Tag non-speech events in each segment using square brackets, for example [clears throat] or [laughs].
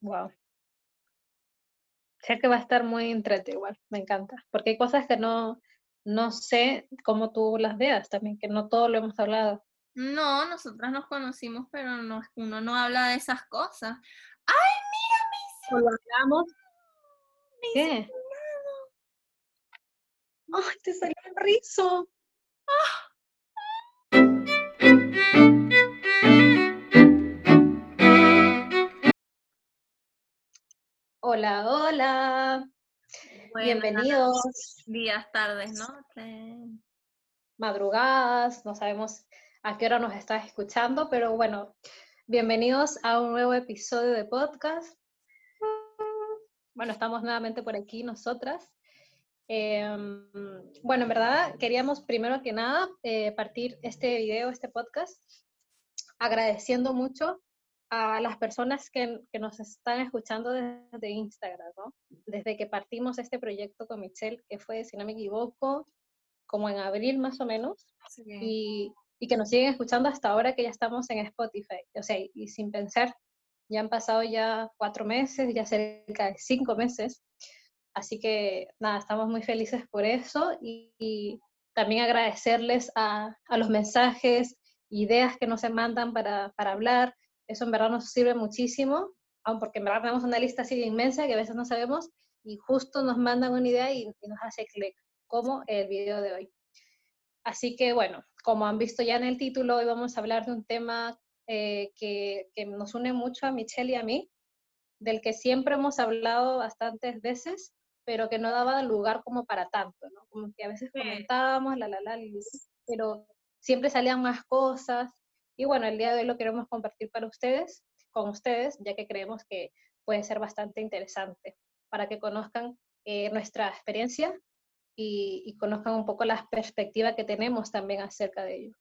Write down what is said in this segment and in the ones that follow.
Wow. Sé que va a estar muy entretenido igual, me encanta, porque hay cosas que no, no sé cómo tú las veas también, que no todo lo hemos hablado. No, nosotras nos conocimos, pero no, uno no habla de esas cosas. ¡Ay, mira, lo hablamos. ¿Qué? ¡Ay, te salió el rizo! Hola, hola. Bienvenidos. Días, tardes, noches. Madrugadas, no sabemos a qué hora nos estás escuchando, pero bueno, bienvenidos a un nuevo episodio de podcast. Bueno, estamos nuevamente por aquí nosotras. Em, bueno, en verdad queríamos primero que nada eh, partir este video, este podcast, agradeciendo mucho a las personas que, que, nos están escuchando desde Instagram, ¿no? Desde que partimos este proyecto con Michelle, que fue, si no me equivoco, como en abril más o menos, y, y, que nos siguen escuchando hasta ahora que ya estamos en Spotify. O sea, y sin pensar, ya han pasado ya cuatro meses, ya cerca de cinco meses. Así que nada, estamos muy felices por eso y, y también agradecerles a, a, los mensajes, ideas que nos mandan para, para hablar, eso en verdad nos sirve muchísimo, aun porque en verdad tenemos una lista así de inmensa que a veces no sabemos y justo nos mandan una idea y, y nos hace clic, como el video de hoy. Así que bueno, como han visto ya en el título, hoy vamos a hablar de un tema eh, que, que, nos une mucho a Michelle y a mí, del que siempre hemos hablado bastantes veces, pero que no daba lugar como para tanto, ¿no? Como que a veces comentábamos, la, la, la, pero siempre salían más cosas y bueno, el día de hoy lo queremos compartir para ustedes, con ustedes, ya que creemos que puede ser bastante interesante para que conozcan eh, nuestra experiencia y, y, conozcan un poco la perspectiva que tenemos también acerca de ello.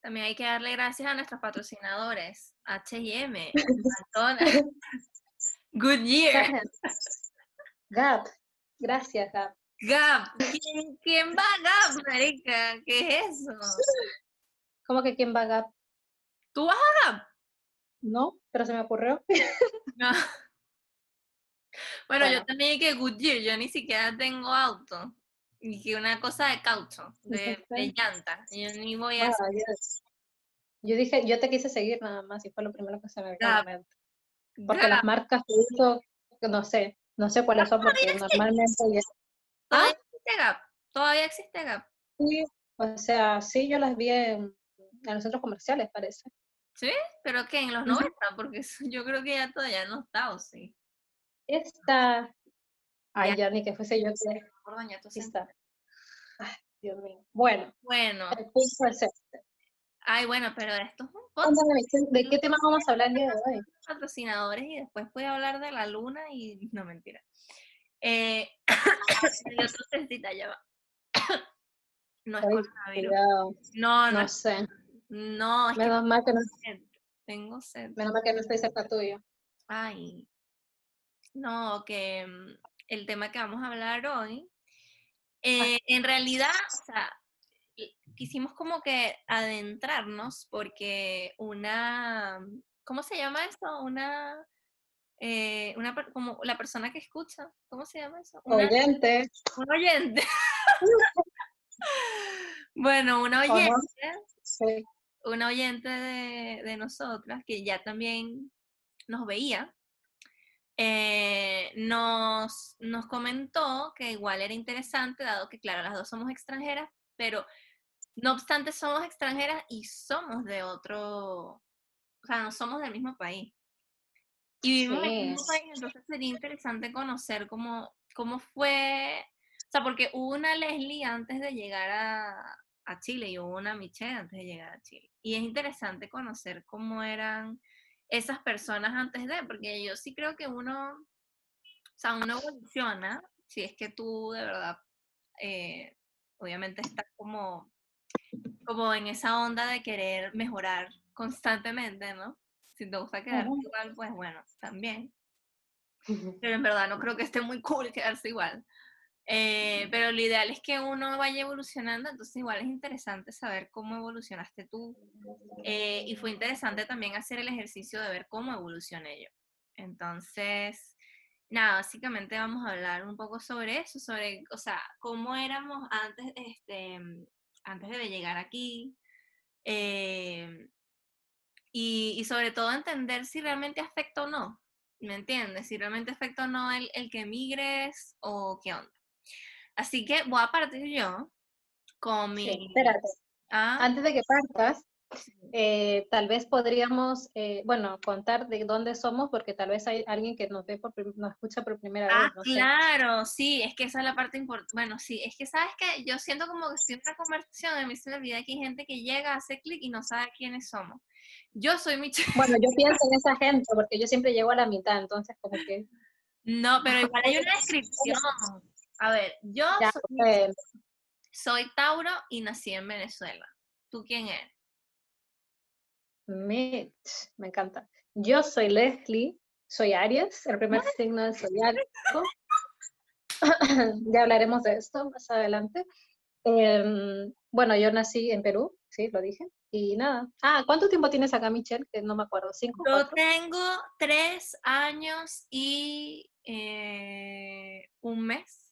También hay que darle gracias a nuestros patrocinadores, H&M, Good Year. Gap, gracias Gap. Gap, ¿quién, quién va a Gap, marica? ¿Qué es eso? ¿Cómo que quién va a Gap? ¿Tú vas a Gap? No, pero se me ocurrió. No. Bueno, bueno, yo también que Goodyear, yo ni siquiera tengo auto. Y que una cosa de caucho, de, de llanta. Yo ni voy a... Ah, yes. Yo dije, yo te quise seguir nada más y fue lo primero que se me vino a la mente. Porque Gap. las marcas que uso, no sé, no sé cuáles son porque normalmente... Ya... ¿Todavía existe Gap? ¿Todavía existe Gap? Sí, o sea, sí, yo las vi en, en los centros comerciales, parece. ¿Sí? ¿Pero qué? ¿En los 90? Porque yo creo que ya todavía no está, ¿o sí? Esta... Ay, ya, ya ni que fuese yo que... Tú sí está. Ay, Dios mío. Bueno. Bueno. El punto es este. Ay, bueno, pero esto es un podcast. ¿De qué tema vamos a hablar el día de hoy? Patrocinadores y después voy a hablar de la luna y... [laughs] No, mentira. Eh... [coughs] tostecita ya va. [coughs] No es Ay, coronavirus. cuidado. No, no, No sé. No, es que Menos mal que no, tengo sed. menos mal que no estoy cerca tuyo. Ay, no, que mm, el tema que vamos a hablar hoy, eh, en realidad, o sea, quisimos como que adentrarnos porque una, ¿cómo se llama eso? Una, eh, una como la persona que escucha, ¿cómo se llama eso? Una, Oyente. un oyente. [laughs] [laughs] bueno, una oyente Sí. Una oyente de, de nosotras que ya también nos veía, eh, nos, nos comentó que igual era interesante, dado que, claro, las dos somos extranjeras, pero no obstante somos extranjeras y somos de otro, o sea, no somos del mismo país. Y vivimos en el mismo país, entonces sería interesante conocer cómo, cómo fue, o sea, porque hubo una Leslie antes de llegar a, a Chile y hubo una Michelle antes de llegar a Chile. Y es interesante conocer cómo eran esas personas antes de, porque yo sí creo que uno, o sea, uno evoluciona, si es que tú de verdad, eh, obviamente estás como, como en esa onda de querer mejorar constantemente, ¿no? Si te gusta quedarte Ujú. igual, pues bueno, también. Pero en verdad no creo que esté muy cool quedarse igual. Eh, pero lo ideal es que uno vaya evolucionando, entonces igual es interesante saber cómo evolucionaste tú. Eh, y fue interesante también hacer el ejercicio de ver cómo evolucioné yo. Entonces, nada, básicamente vamos a hablar un poco sobre eso, sobre, o sea, cómo éramos antes, este, antes de llegar aquí. Eh, y, sobre todo entender si realmente afecta o no, ¿me entiendes? Si realmente afecta o no el, el que emigres o qué onda. Así que voy a partir yo con mi... espérate. ¿Ah? Antes de que partas, eh, tal vez podríamos, eh, bueno, contar de dónde somos, porque tal vez hay alguien que nos ve por, nos escucha por primera ah, vez. Ah, claro, sí, es que esa es la parte importante. Bueno, sí, es que sabes que yo siento como que estoy en una conversación, en mi vida que hay gente que llega, hace clic y no sabe quiénes somos. Yo soy mi Bueno, yo [laughs] pienso en esa gente, porque yo siempre llego a la mitad, entonces como que... No, pero [laughs] igual hay una descripción. A ver, yo soy, soy Tauro y nací en Venezuela. ¿Tú quién eres? Mitch, me encanta. Yo soy Leslie, soy Aries, el primer signo de zodiaco. [coughs] ya hablaremos de esto más adelante. Em, bueno, yo nací en Perú, sí, lo dije. Y nada. Ah, ¿cuánto tiempo tienes acá, Michelle? Que no me acuerdo. ¿Cinco? Yo tengo tres años y eh, un mes.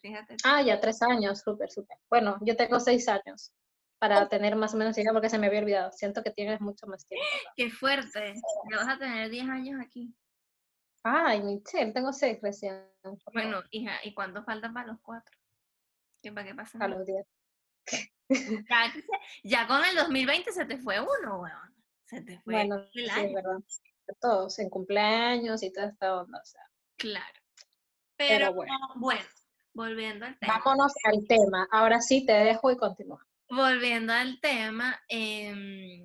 Fíjate. Ah, ya, tres años, súper, súper. Bueno, yo tengo seis años para oh. tener más o menos idea porque se me había olvidado. Siento que tienes mucho más tiempo. Qué fuerte. Ya vas a tener 10 años aquí. Ay, Michelle, tengo seis recién. Bueno, hija, ¿y cuánto falta para los cuatro? ¿Qué para qué pasa? A los diez. Ya, [laughs] con el 2020 se te fue uno, weón. Se te fue bueno, el sí, verdad. Todos en cumpleaños y toda esta onda, o sea. Claro. Pero, bueno. bueno, volviendo al tema. Vámonos al tema. Ahora sí te dejo y continúa volviendo al tema, em,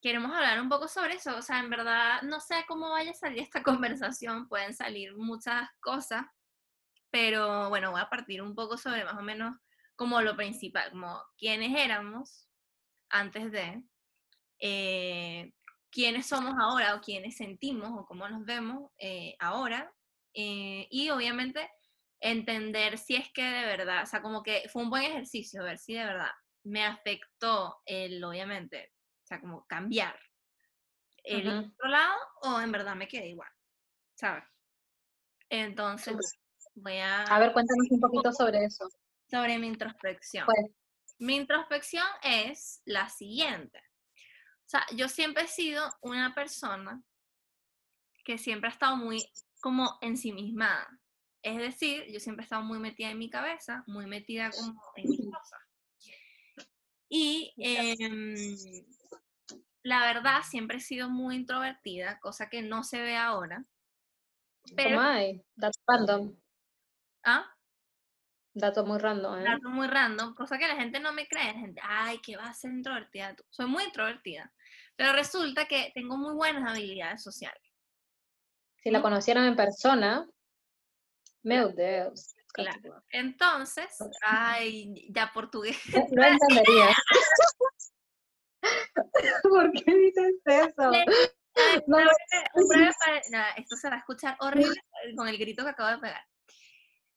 queremos hablar un poco sobre eso. O sea, en verdad no sé cómo vaya a salir esta [laughs] conversación, pueden salir muchas cosas, pero bueno, voy a partir un poco sobre más o menos como lo principal, como quiénes éramos antes de, eh, quiénes somos ahora o quiénes sentimos o cómo nos vemos eh, ahora. Eh, y obviamente entender si es que de verdad, o sea, como que fue un buen ejercicio, ver si de verdad me afectó el, obviamente, o sea, como cambiar el otro lado o en verdad me quedé igual, ¿sabes? Entonces, voy a... A ver, cuéntanos un poquito sobre eso. Sobre mi introspección. Pues. Mi introspección es la siguiente. O sea, yo siempre he sido una persona que siempre ha estado muy como ensimismada. Es decir, yo siempre he estado muy metida en mi cabeza, muy metida como en mis cosas. Y em, la verdad, siempre he sido muy introvertida, cosa que no se ve ahora. Pero, hay? Dato random. ¿Ah? Dato muy random, ¿eh? Dato muy random, cosa que la gente no me cree. La gente, ay, que vas a ser introvertida tú. Soy muy introvertida. Pero resulta que tengo muy buenas habilidades sociales. Si la conocieran en persona, meu Deus. Claro. Entonces, ay, ya portugués. [laughs] No entendería. [laughs] ¿Por qué dices eso? [laughs] No, esto se va a escuchar horrible con el grito que acabo de pegar.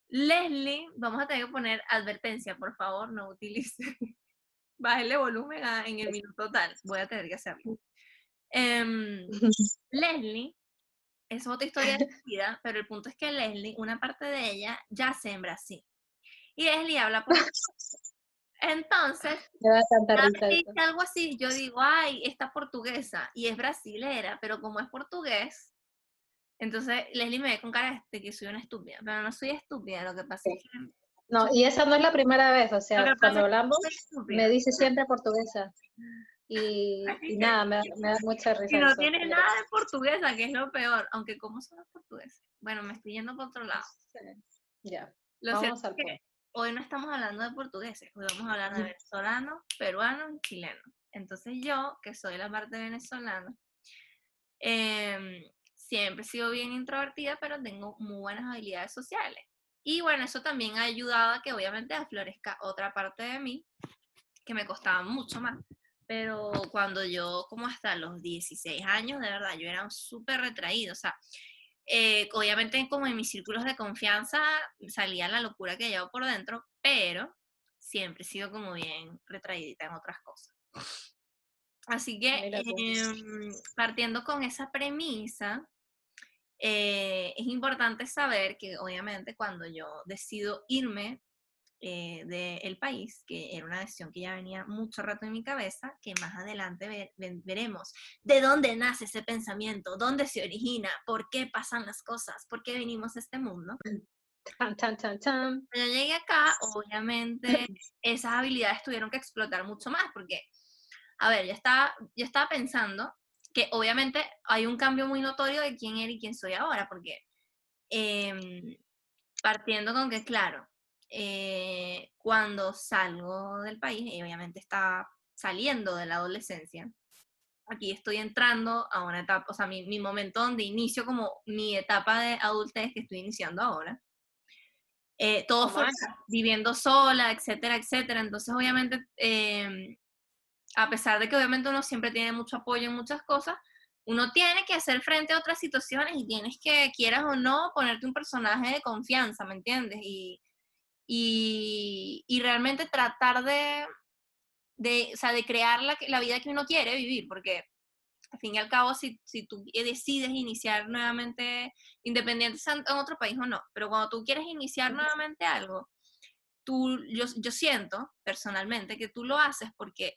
Leslie, vamos a tener que poner advertencia, por favor, no utilice. Bájale volumen en el minuto tal. Voy a tener que hacerlo. Em, Leslie es otra historia de [laughs] vida, pero el punto es que Leslie, una parte de ella, yace en Brasil. Y Leslie habla por [laughs] Entonces, dice algo así, yo digo, ay, esta portuguesa, y es brasilera, pero como es portugués, entonces Leslie me ve con cara de que soy una estúpida, pero no soy estúpida, lo que pasa es que... No, y esa no es la primera vez, o sea, cuando hablamos, me dice siempre portuguesa. Y, nada, me, da mucha risa. Y no tiene nada de portuguesa, que es lo peor, aunque ¿cómo son los portugueses? Bueno, me estoy yendo por otro lado. Ya, lo vamos al que Hoy no estamos hablando de portugueses, hoy vamos a hablar de venezolanos, peruanos y chilenos. Entonces yo, que soy la parte venezolana, em, siempre he sido bien introvertida, pero tengo muy buenas habilidades sociales. Y bueno, eso también ha ayudado a que obviamente aflorezca otra parte de mí que me costaba mucho más pero cuando yo, como hasta los 16 años, de verdad, yo era súper retraído, o sea, eh, obviamente como en mis círculos de confianza salía la locura que llevo por dentro, pero siempre he sido como bien retraídita en otras cosas. Así que em, partiendo con esa premisa, eh, es importante saber que obviamente cuando yo decido irme eh, del país, que era una decisión que ya venía mucho rato en mi cabeza, que más adelante veremos de dónde nace ese pensamiento, dónde se origina, por qué pasan las cosas, por qué venimos a este mundo. Cuando yo llegué acá, obviamente esas habilidades tuvieron que explotar mucho más, porque, a ver, yo estaba, yo estaba pensando que obviamente hay un cambio muy notorio de quién era y quién soy ahora, porque em, partiendo con que, claro, eh, cuando salgo del país, y obviamente está saliendo de la adolescencia, aquí estoy entrando a una etapa, o sea, mi, mi momento donde inicio como mi etapa de adultez que estoy iniciando ahora. Eh, todo fue viviendo sola, etcétera, etcétera. Entonces, obviamente, em, a pesar de que obviamente uno siempre tiene mucho apoyo en muchas cosas, uno tiene que hacer frente a otras situaciones y tienes que, quieras o no, ponerte un personaje de confianza, ¿me entiendes? Y, y, realmente tratar de, de, o sea, de crear la, la, vida que uno quiere vivir, porque al fin y al cabo, si, si tú decides iniciar nuevamente, independiente en otro país o no, pero cuando tú quieres iniciar nuevamente algo, tú, yo, yo siento personalmente que tú lo haces porque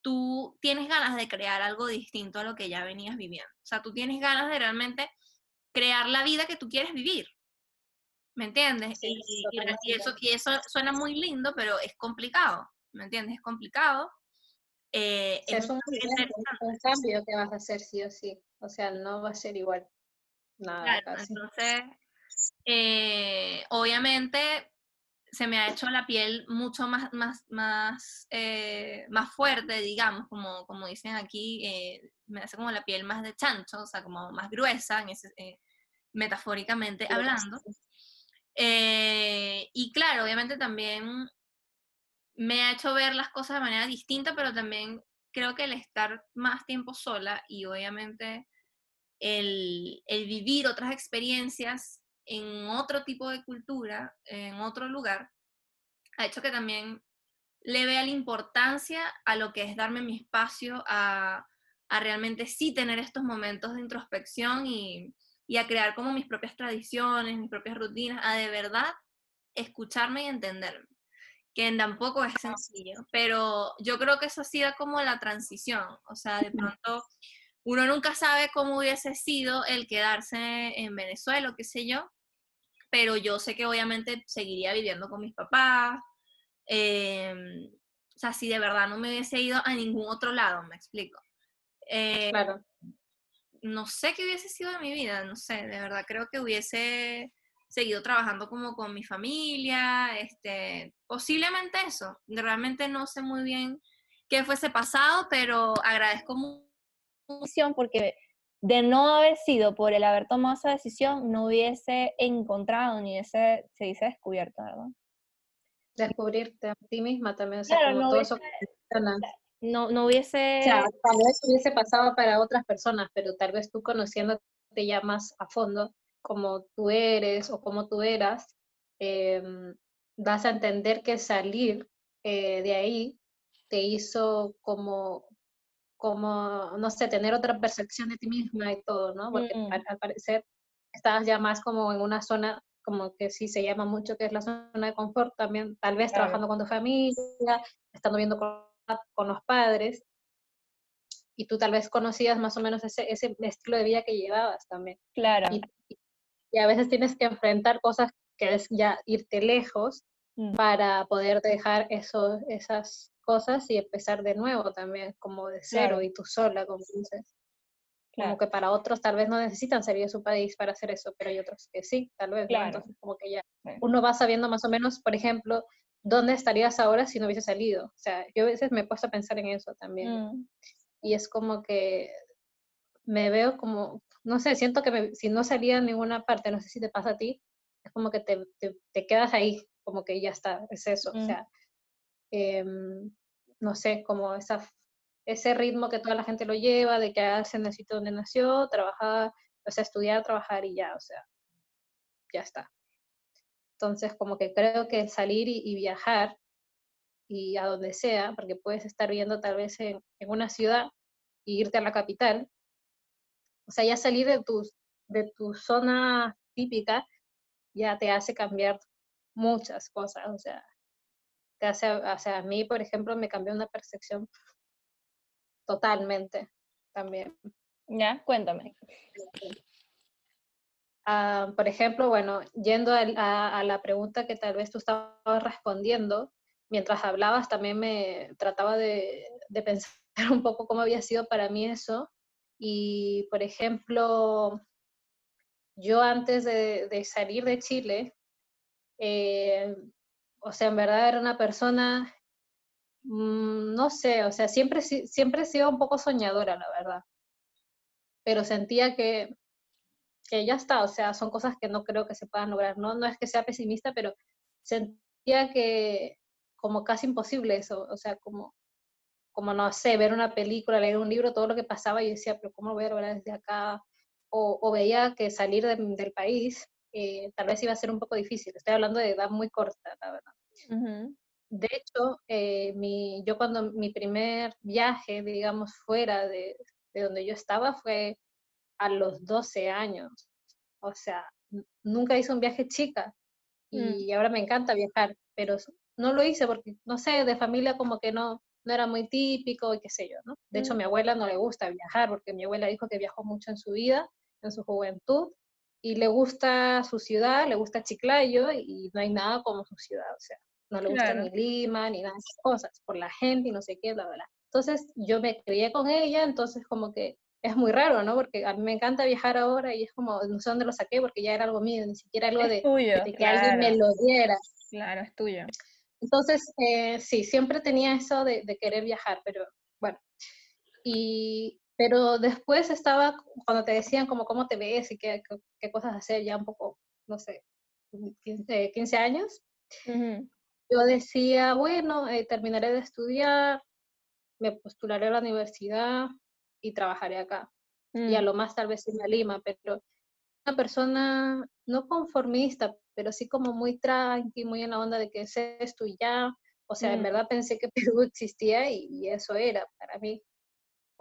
tú tienes ganas de crear algo distinto a lo que ya venías viviendo. O sea, tú tienes ganas de realmente crear la vida que tú quieres vivir. ¿Me entiendes? y, eso, y eso suena muy lindo, pero es complicado. ¿Me entiendes? Es complicado. Eh, es, un, cambio que vas a hacer sí o sí. O sea, no va a ser igual. Nada, Entonces, eh, obviamente se me ha hecho la piel mucho más, más, más, eh, más fuerte, digamos, como, como dicen aquí, me hace como la piel más de chancho, o sea, como más gruesa, en ese, metafóricamente hablando. Eh, y claro, obviamente también me ha hecho ver las cosas de manera distinta, pero también creo que el estar más tiempo sola y obviamente el, el vivir otras experiencias en otro tipo de cultura, en otro lugar, ha hecho que también le vea la importancia a lo que es darme mi espacio a, a realmente sí tener estos momentos de introspección y, y a crear como mis propias tradiciones, mis propias rutinas, a de verdad escucharme y entenderme, que tampoco es sencillo, pero yo creo que eso ha sido como la transición, o sea, de pronto uno nunca sabe cómo hubiese sido el quedarse en Venezuela o qué sé yo, pero yo sé que obviamente seguiría viviendo con mis papás, em, o sea, si de verdad no me hubiese ido a ningún otro lado, me explico. Eh, claro no sé qué hubiese sido de mi vida, no sé, de verdad creo que hubiese seguido trabajando como con mi familia, este, posiblemente eso, realmente no sé muy bien qué fuese pasado, pero agradezco mucho porque de no haber sido por el haber tomado esa decisión, no hubiese encontrado ni ese, se dice descubierto, ¿verdad? Descubrirte a ti misma también, o sea, como todo eso no, no hubiese... O sea, tal vez hubiese pasado para otras personas, pero tal vez tú conociéndote ya más a fondo, como tú eres o como tú eras, eh, vas a entender que salir eh, de ahí te hizo como, como, no sé, tener otra percepción de ti misma y todo, ¿no? Porque mm. al, parecer estabas ya más como en una zona como que sí se llama mucho que es la zona de confort también, tal vez trabajando con tu familia, estando viendo con con los padres y tú tal vez conocías más o menos ese, ese estilo de vida que llevabas también. Claro. Y, a veces tienes que enfrentar cosas que es ya irte lejos mm. para poder dejar eso, esas cosas y empezar de nuevo también, como de cero y tú sola, como dices. Como que para otros tal vez no necesitan salir de su país para hacer eso, pero hay otros que sí, tal vez. Entonces, como que ya uno va sabiendo más o menos, por ejemplo, ¿dónde estarías ahora si no hubiese salido? O sea, yo a veces me he puesto a pensar en eso también. Mm. Y es como que me veo como, no sé, siento que si no salía en ninguna parte, no sé si te pasa a ti, es como que te, te, quedas ahí, como que ya está, es eso. O mm. sea, em, no sé, como esa, ese ritmo que toda la gente lo lleva, de quedarse en el sitio donde nació, trabajar, o sea, estudiar, trabajar y ya, o sea, ya está. Entonces, como que creo que salir y, viajar y a donde sea, porque puedes estar viviendo tal vez en, una ciudad y irte a la capital, o sea, ya salir de tu, de tu zona típica ya te hace cambiar muchas cosas, o sea, te hace, o sea, a mí, por ejemplo, me cambió una percepción totalmente también. Ya, cuéntame. Ah, por ejemplo, bueno, yendo a, a, la pregunta que tal vez tú estabas respondiendo, mientras hablabas también me trataba de, de pensar [laughs] un poco cómo había sido para mí eso. Y, por ejemplo, yo antes de, de salir de Chile, eh, o sea, en verdad era una persona, mmm, no sé, o sea, siempre, siempre he sido un poco soñadora, la verdad. Pero sentía que, que ya está, o sea, son cosas que no creo que se puedan lograr. No, no es que sea pesimista, pero sentía que como casi imposible eso, o sea, como, como no sé, ver una película, leer un libro, todo lo que pasaba, y decía, pero ¿cómo lo voy a lograr desde acá? O, o veía que salir de, del país eh, tal vez iba a ser un poco difícil. Estoy hablando de edad muy corta, la verdad. Uh -huh. De hecho, eh, mi, yo cuando mi primer viaje, digamos, fuera de, de, donde yo estaba fue a los 12 años. O sea, nunca hice un viaje chica y mm. ahora me encanta viajar, pero no lo hice porque, no sé, de familia como que no, no era muy típico y qué sé yo, ¿no? De mm. hecho, a mi abuela no le gusta viajar porque mi abuela dijo que viajó mucho en su vida, en su juventud, y le gusta su ciudad, le gusta Chiclayo y no hay nada como su ciudad, o sea, no le gusta claro. ni Lima, ni nada de esas cosas, por la gente y no sé qué, bla, bla, bla. Entonces yo me crié con ella, entonces como que es muy raro, ¿no? Porque a mí me encanta viajar ahora y es como, no sé dónde lo saqué porque ya era algo mío, ni siquiera algo de, tuyo, de, que claro. alguien me lo diera. Claro, es tuyo. Entonces, eh, sí, siempre tenía eso de, de, querer viajar, pero bueno. Y, pero después estaba, cuando te decían como cómo te ves y qué, qué, qué cosas hacer, ya un poco, no sé, 15, 15 años, uh -huh. yo decía, bueno, eh, terminaré de estudiar, me postularé a la universidad y trabajaré acá. -huh. Y a lo más tal vez irme a Lima, pero una persona no conformista, pero sí como muy tranqui, muy en la onda de que es esto y ya. O sea, -huh. en verdad pensé que [laughs] Perú existía y, y eso era para mí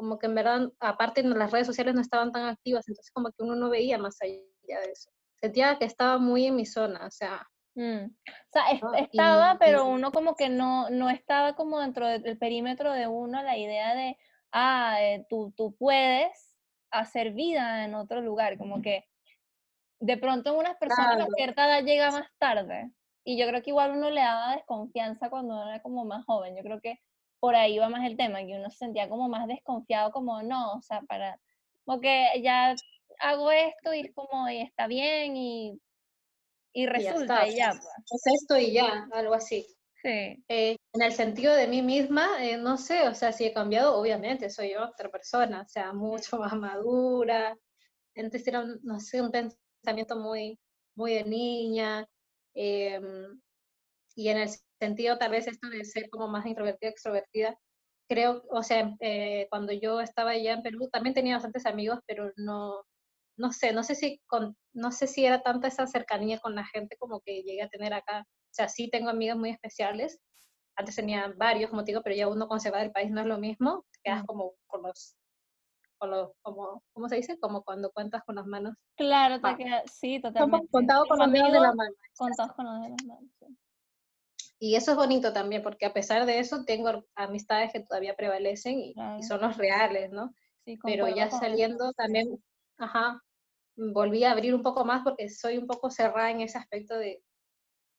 como que en verdad, aparte las redes sociales no estaban tan activas, entonces como que uno no veía más allá de eso. Sentía que estaba muy en mi zona, o sea. Mm. O sea, ¿no? estaba, y, pero uno como que no, no estaba como dentro del perímetro de uno la idea de, ah, eh, tú, tú puedes hacer vida en otro lugar, como que de pronto unas personas claro. a cierta edad llega más tarde. Y yo creo que igual uno le daba desconfianza cuando era como más joven. Yo creo que por ahí va más el tema, que uno se sentía como más desconfiado, como no, o sea, para, porque ya hago esto y es como, y está bien y, y resulta y ya. Y ya pues. Es esto y ya, algo así. Eh, en el sentido de mí misma, eh, no sé, o sea, si he cambiado, obviamente soy otra persona, o sea, mucho [laughs] más madura. Antes era, no sé, un pensamiento muy, muy de niña. Eh, y en el sentido tal vez esto de ser como más introvertida, extrovertida, creo, o sea, eh, cuando yo estaba allá en Perú también tenía bastantes amigos, pero no, no sé, no sé si con, no sé si era tanta esa cercanía con la gente como que llegué a tener acá. O sea, sí tengo amigas muy especiales. Antes tenía varios, como te digo, pero ya uno cuando se va del país no es lo mismo. Te quedas como con los, con los, como, ¿cómo se dice? Como cuando cuentas con las manos. Claro, te queda, sí, totalmente. Contado con los dedos de la mano. Contados con los dedos de las manos, sí. Y eso es bonito también, porque a pesar de eso tengo amistades que todavía prevalecen y, claro. y son los reales, ¿no? Sí, Pero ya saliendo también, ajá, volví a abrir un poco más porque soy un poco cerrada en ese aspecto de,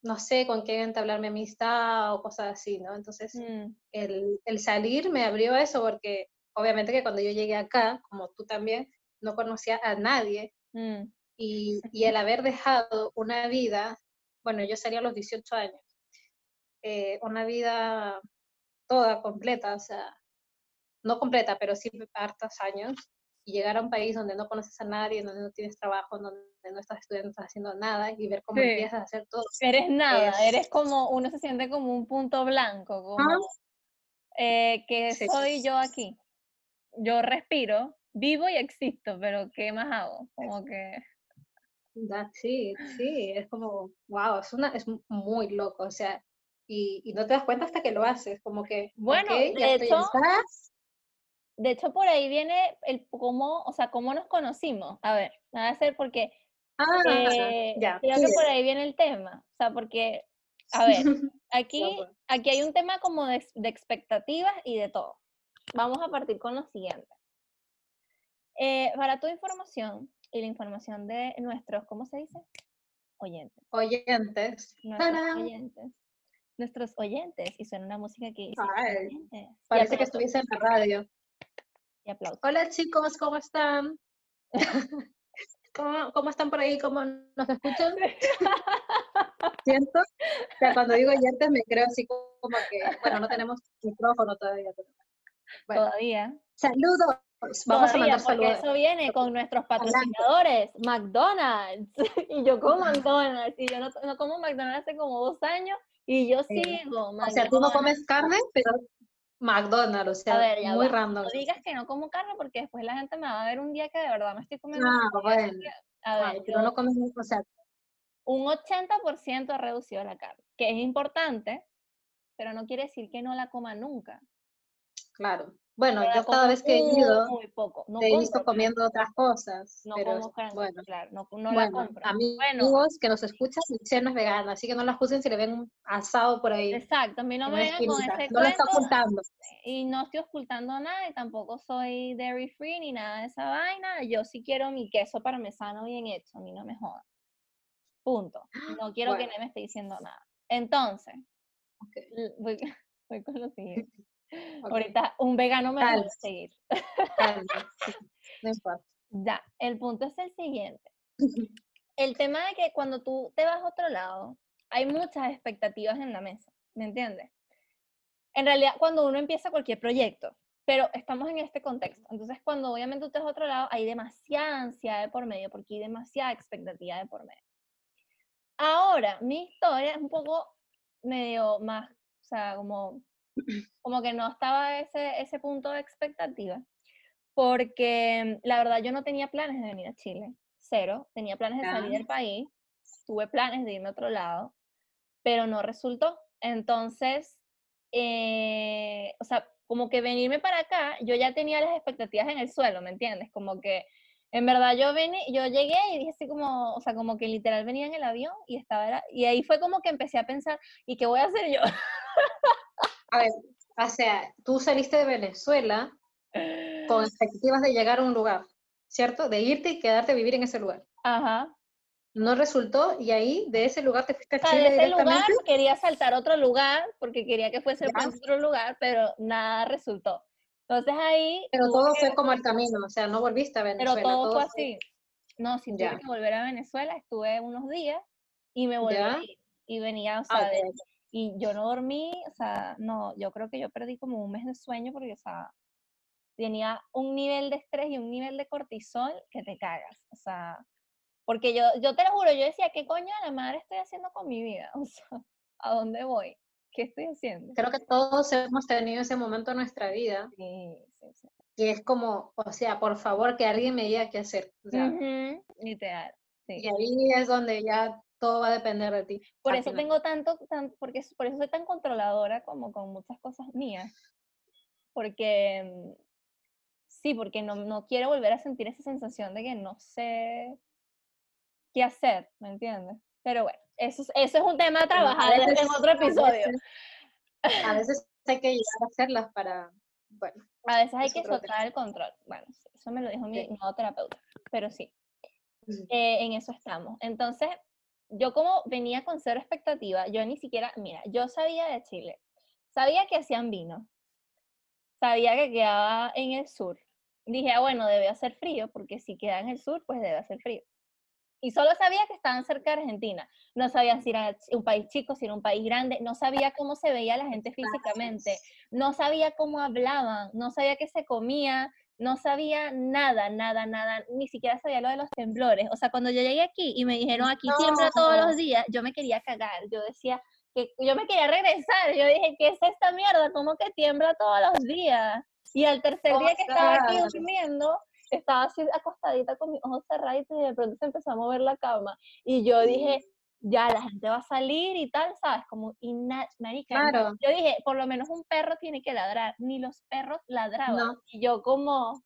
no sé con quién entablarme amistad o cosas así, ¿no? Entonces, mm. el, el salir me abrió eso porque obviamente que cuando yo llegué acá, como tú también, no conocía a nadie. Mm. Y, [laughs] y el haber dejado una vida, bueno, yo salí a los 18 años eh, una vida toda completa, o sea, no completa, pero sí hartos años, y llegar a un país donde no conoces a nadie, donde no tienes trabajo, donde no estás estudiando, no estás haciendo nada, y ver cómo sí. empiezas a hacer todo. Eres nada, es... eres como, uno se siente como un punto blanco, como ¿Ah? eh, que sí, soy sí. yo aquí. Yo respiro, vivo y existo, pero ¿qué más hago? Como que... Sí, sí, es como, wow, es, una, es muy loco, o sea, y, y, no te das cuenta hasta que lo haces, como que, bueno, okay, de hecho, de hecho, por ahí viene el cómo, o sea, cómo nos conocimos. A ver, va a ser porque Ah, eh, ya. creo que por ahí viene el tema. O sea, porque, a ver, [laughs] aquí, pues. aquí hay un tema como de, de expectativas y de todo. Vamos a partir con lo siguiente. Eh, para tu información y la información de nuestros, ¿cómo se dice? Oyentes. Oyentes. Nuestros ¡Tarán! oyentes. Nuestros oyentes. Y suena una música que dice Ay, oyentes. Y Parece que estuviese en la radio. Y aplausos. Hola chicos, ¿cómo están? ¿Cómo, cómo están por ahí? ¿Cómo nos escuchan? Siento, o sea, cuando digo oyentes me creo así como que, bueno, no tenemos micrófono todavía. Bueno, Todavía. saludos. Vamos a Todavía, mandar porque saludos. eso viene con nuestros patrocinadores, McDonald's. [laughs] Y yo como McDonald's, y yo no, no como McDonald's hace como dos años, y yo Sí. sigo O sea, tú no comes carne, pero McDonald's, o sea, ver, muy va. random. No digas que no como carne, porque después la gente me va a ver un día que de verdad me estoy comiendo. Ah, una comida bueno. que- A Ay, ver, pero yo- no comes, o sea, un 80% ha reducido la carne, que es importante, pero no quiere decir que no la coma nunca. claro. Bueno, Pero la yo cada vez que he ido, muy poco. No te he visto comiendo otras cosas, No pero como carne, bueno. claro, no, no la Bueno, compro. amigos Bueno. que nos escuchan, Michelle no es vegana, así que no la juzguen si le ven un asado por ahí. Exacto, a mí no me vengan con ese No lo está ocultando. y no estoy ocultando nada y tampoco soy dairy free ni nada de esa vaina. Yo sí quiero mi queso parmesano bien hecho, a mí no me jodan. Punto. No quiero que Bueno. nadie me esté diciendo nada. Entonces, Ok, l- voy, [laughs] voy con lo siguiente. [laughs] Ahorita un vegano me va a seguir. sí, No importa. Ya, el punto es el siguiente. El tema de que cuando tú te vas a otro lado, hay muchas expectativas en la mesa, ¿me entiendes? En realidad, cuando uno empieza cualquier proyecto, pero estamos en este contexto, entonces cuando obviamente tú te vas a otro lado, hay demasiada ansiedad de por medio, porque hay demasiada expectativa de por medio. Ahora, mi historia es un poco medio más, o sea, como, como que no estaba ese, ese punto de expectativa, porque la verdad yo no tenía planes de venir a Chile, cero, tenía planes de salir Ya. del país, tuve planes de irme a otro lado, pero no resultó. Entonces, eh, o sea, como que venirme para acá, yo ya tenía las expectativas en el suelo, ¿me entiendes? Como que en verdad yo vine, yo llegué y dije así como, o sea, como que literal venía en el avión y estaba, y ahí fue como que empecé a pensar, ¿y qué voy a hacer yo? [laughs] A ver, o sea, tú saliste de Venezuela con expectativas de llegar a un lugar, ¿cierto? De irte y quedarte a vivir en ese lugar. Ajá. No resultó y ahí de ese lugar te fuiste a O sea, Chile de ese lugar quería saltar a otro lugar porque quería que fuese a otro lugar, pero nada resultó. Entonces ahí, Pero todo fue como el camino, o sea, no volviste a pero Venezuela. todo fue así. No, tuve Ya. que volver a Venezuela, estuve unos días y me volví Ya. Y venía, o Ah, sea, de-. Y yo no dormí, o sea, no, yo creo que yo perdí como un mes de sueño porque, o sea, tenía un nivel de estrés y un nivel de cortisol que te cagas, o sea, porque yo, yo te lo juro, yo decía, ¿qué coño de la madre estoy haciendo con mi vida? [laughs] O sea, ¿a dónde voy? ¿Qué estoy haciendo? Creo que todos hemos tenido ese momento en nuestra vida Sí, sí, sí. y es como, o sea, por favor que alguien me diga qué hacer. o sea, Ujú, literal, sí. Y ahí es donde ya todo va a depender de ti. Por eso final. tengo tanto, tan, porque por eso soy tan controladora como con muchas cosas mías. Porque sí, porque no, no quiero volver a sentir esa sensación de que no sé qué hacer, ¿me entiendes? Pero bueno, eso es, eso es un tema a Bueno, a trabajar en- veces- otro a episodio. veces- A veces hay que llegar a hacerlas para, bueno, [laughs] A veces hay que otro tema. soltar el control. Bueno, eso me lo dijo mi Sí. nuevo terapeuta, pero sí. Eh, en eso estamos. Entonces, yo como venía con cero expectativa, yo ni siquiera, mira, yo sabía de Chile, sabía que hacían vino, sabía que quedaba en el sur. Dije, ah, bueno, debe hacer frío, porque si queda en el sur, pues debe hacer frío. Y solo sabía que estaban cerca de Argentina. No sabía si era un país chico, si era un país grande, no sabía cómo se veía la gente físicamente, no sabía cómo hablaban, no sabía qué se comía, no sabía nada, nada, nada, ni siquiera sabía lo de los temblores. O sea, cuando yo llegué aquí y me dijeron aquí tiembla todos los días, yo me quería cagar. Yo decía que yo me quería regresar. Yo dije, ¿qué es esta mierda? ¿Cómo que tiembla todos los días? Y al tercer día que estaba aquí durmiendo, estaba así acostadita con mis ojos cerraditos y de pronto se empezó a mover la cama. Y yo dije, ya la gente va a salir y tal, ¿sabes? Como, y marica, Claro. yo dije, por lo menos un perro tiene que ladrar, ni los perros ladraban. No. Y yo como,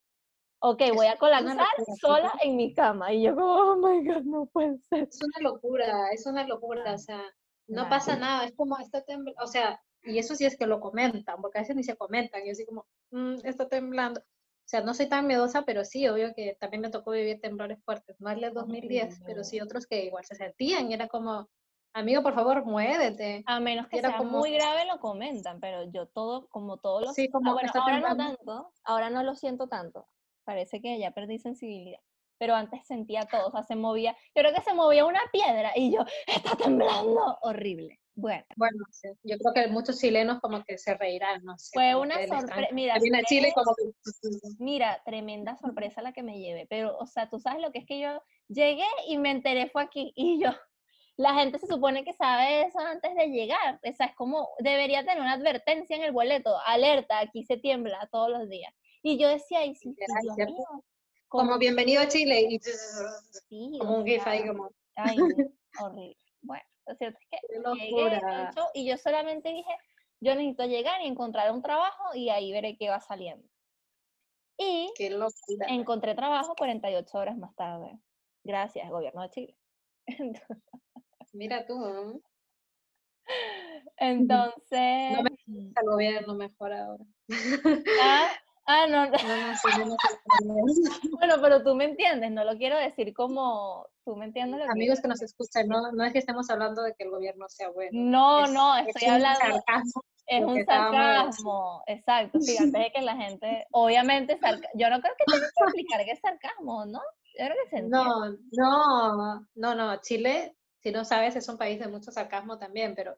ok, voy a colapsar sola en mi cama. Y yo como, oh my God, no puede ser. Es una locura, es una locura, o sea, no Claro. pasa nada, es como está temblando, o sea, y eso sí es que lo comentan, porque a veces ni se comentan, y así como, "Mm, está temblando. O sea, no soy tan miedosa, pero sí, obvio que también me tocó vivir temblores fuertes, no el del 2010, pero sí otros que igual se sentían, y era como, amigo, por favor, muévete. A menos que Era sea como- muy grave lo comentan, pero yo todo, como todos los... Sí, ah, como bueno, ahora no tanto, ahora no lo siento tanto. Parece que ya perdí sensibilidad. Pero antes sentía todo, o sea, se movía, yo creo que se movía una piedra y yo, está temblando, horrible. Bueno, Bueno, sí, yo creo que muchos chilenos como que se reirán, no sé. fue una sorpresa, mira, que viene a Chile fue- como que... mira, tremenda sorpresa la que me llevé, pero, o sea, tú sabes lo que es que yo llegué y me enteré fue aquí, y yo, la gente se supone que sabe eso antes de llegar, o sea, es como, debería tener una advertencia en el boleto, alerta, aquí se tiembla todos los días. Y yo decía, sí, Dios mío, Como ¿cómo bienvenido a Chile y sí, como un gif ahí como... ay, horrible. Bueno, lo cierto es que Qué llegué locura. el show, y yo solamente dije, yo necesito llegar y encontrar un trabajo y ahí veré qué va saliendo. Y encontré trabajo 48 horas más tarde. Gracias, gobierno de Chile. [laughs] Mira tú, ¿no? Entonces, el gobierno mejor ahora. ah, ah, no, no, No, no, sí, no, [laughs] bueno, pero tú me entiendes, no lo quiero decir como, tú me entiendes lo que Amigos que nos escuchan, no, no es que estemos hablando de que el gobierno sea bueno. No, es- no, es estoy un hablando, sarcasmo. es un sarcasmo, exacto, sí, antes de que la gente, obviamente, sarca- yo no creo que tenga que explicar qué es sarcasmo, ¿no? Yo creo que se entiende. No, no, no, no. Chile, si no sabes, es un país de mucho sarcasmo también, pero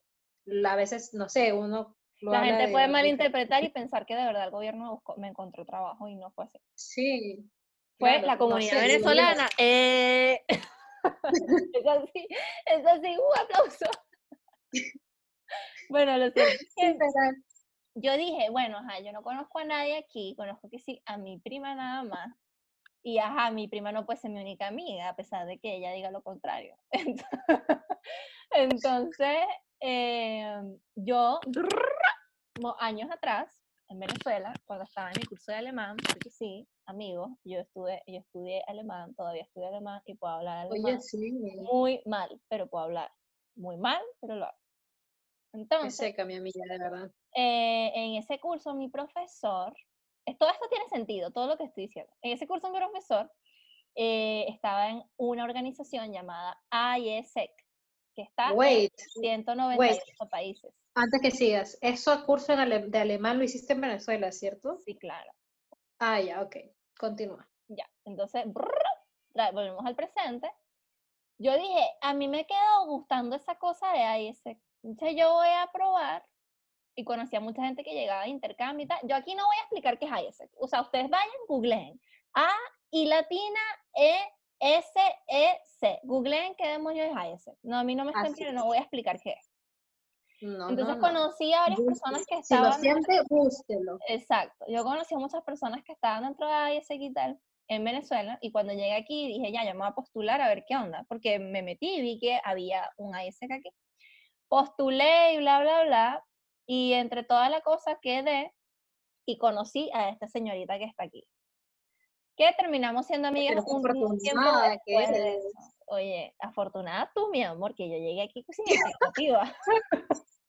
a veces, no sé, uno La gente de puede malinterpretar y pensar que de verdad el gobierno me, buscó- me encontró trabajo y no fue así. Sí. Fue claro, la no comunidad sé, venezolana. Eh... [laughs] es así, es así, un aplauso. [laughs] bueno, lo [laughs] Literal. yo dije, bueno, ajá, yo no conozco a nadie aquí, conozco que sí, a mi prima nada más. Y ajá, mi prima no puede ser mi única amiga, a pesar de que ella diga lo contrario. Entonces, em, yo, años atrás, en Venezuela, cuando estaba en mi curso de alemán, porque sí, amigos, yo estuve, yo estudié alemán, todavía estudio alemán y puedo hablar alemán Oye, sí, muy mal, pero puedo hablar. Muy mal, pero lo hago. Entonces, seca mi amiga, de verdad. eh, en ese curso mi profesor, es- todo esto tiene sentido, todo lo que estoy diciendo. En ese curso mi profesor eh, estaba en una organización llamada IESEC, que está Wait, en 198 países. Antes que sigas, eso curso en ale- de alemán lo hiciste en Venezuela, ¿cierto? Sí, claro. Ah, ya, ok. Continúa. Ya, entonces, brrr, volvemos al presente. Yo dije, a mí me quedó gustando esa cosa de IESEC. Entonces yo voy a probar y conocí a mucha gente que llegaba de intercambio y tal. Yo aquí no voy a explicar qué es IESEC. O sea, ustedes vayan, googleen. A y latina E S E C. Googleen qué demonios es IESEC. No, a mí no me Así pero no voy a explicar qué es. No, Entonces no, no. conocí a varias personas que Si lo estaban siente, búsquelo. Exacto. Yo conocí a muchas personas que estaban dentro de IESEC y tal en Venezuela y cuando llegué aquí dije, ya, yo me voy a postular a ver qué onda, porque me metí y vi que había un IESEC aquí. Postulé y bla, bla, bla, y entre toda la cosa quedé y conocí a esta señorita que está aquí. Que terminamos siendo amigas Pero un, tiempo después de eso. Oye, afortunada tú, mi amor, que yo llegué aquí sin expectativa. [laughs]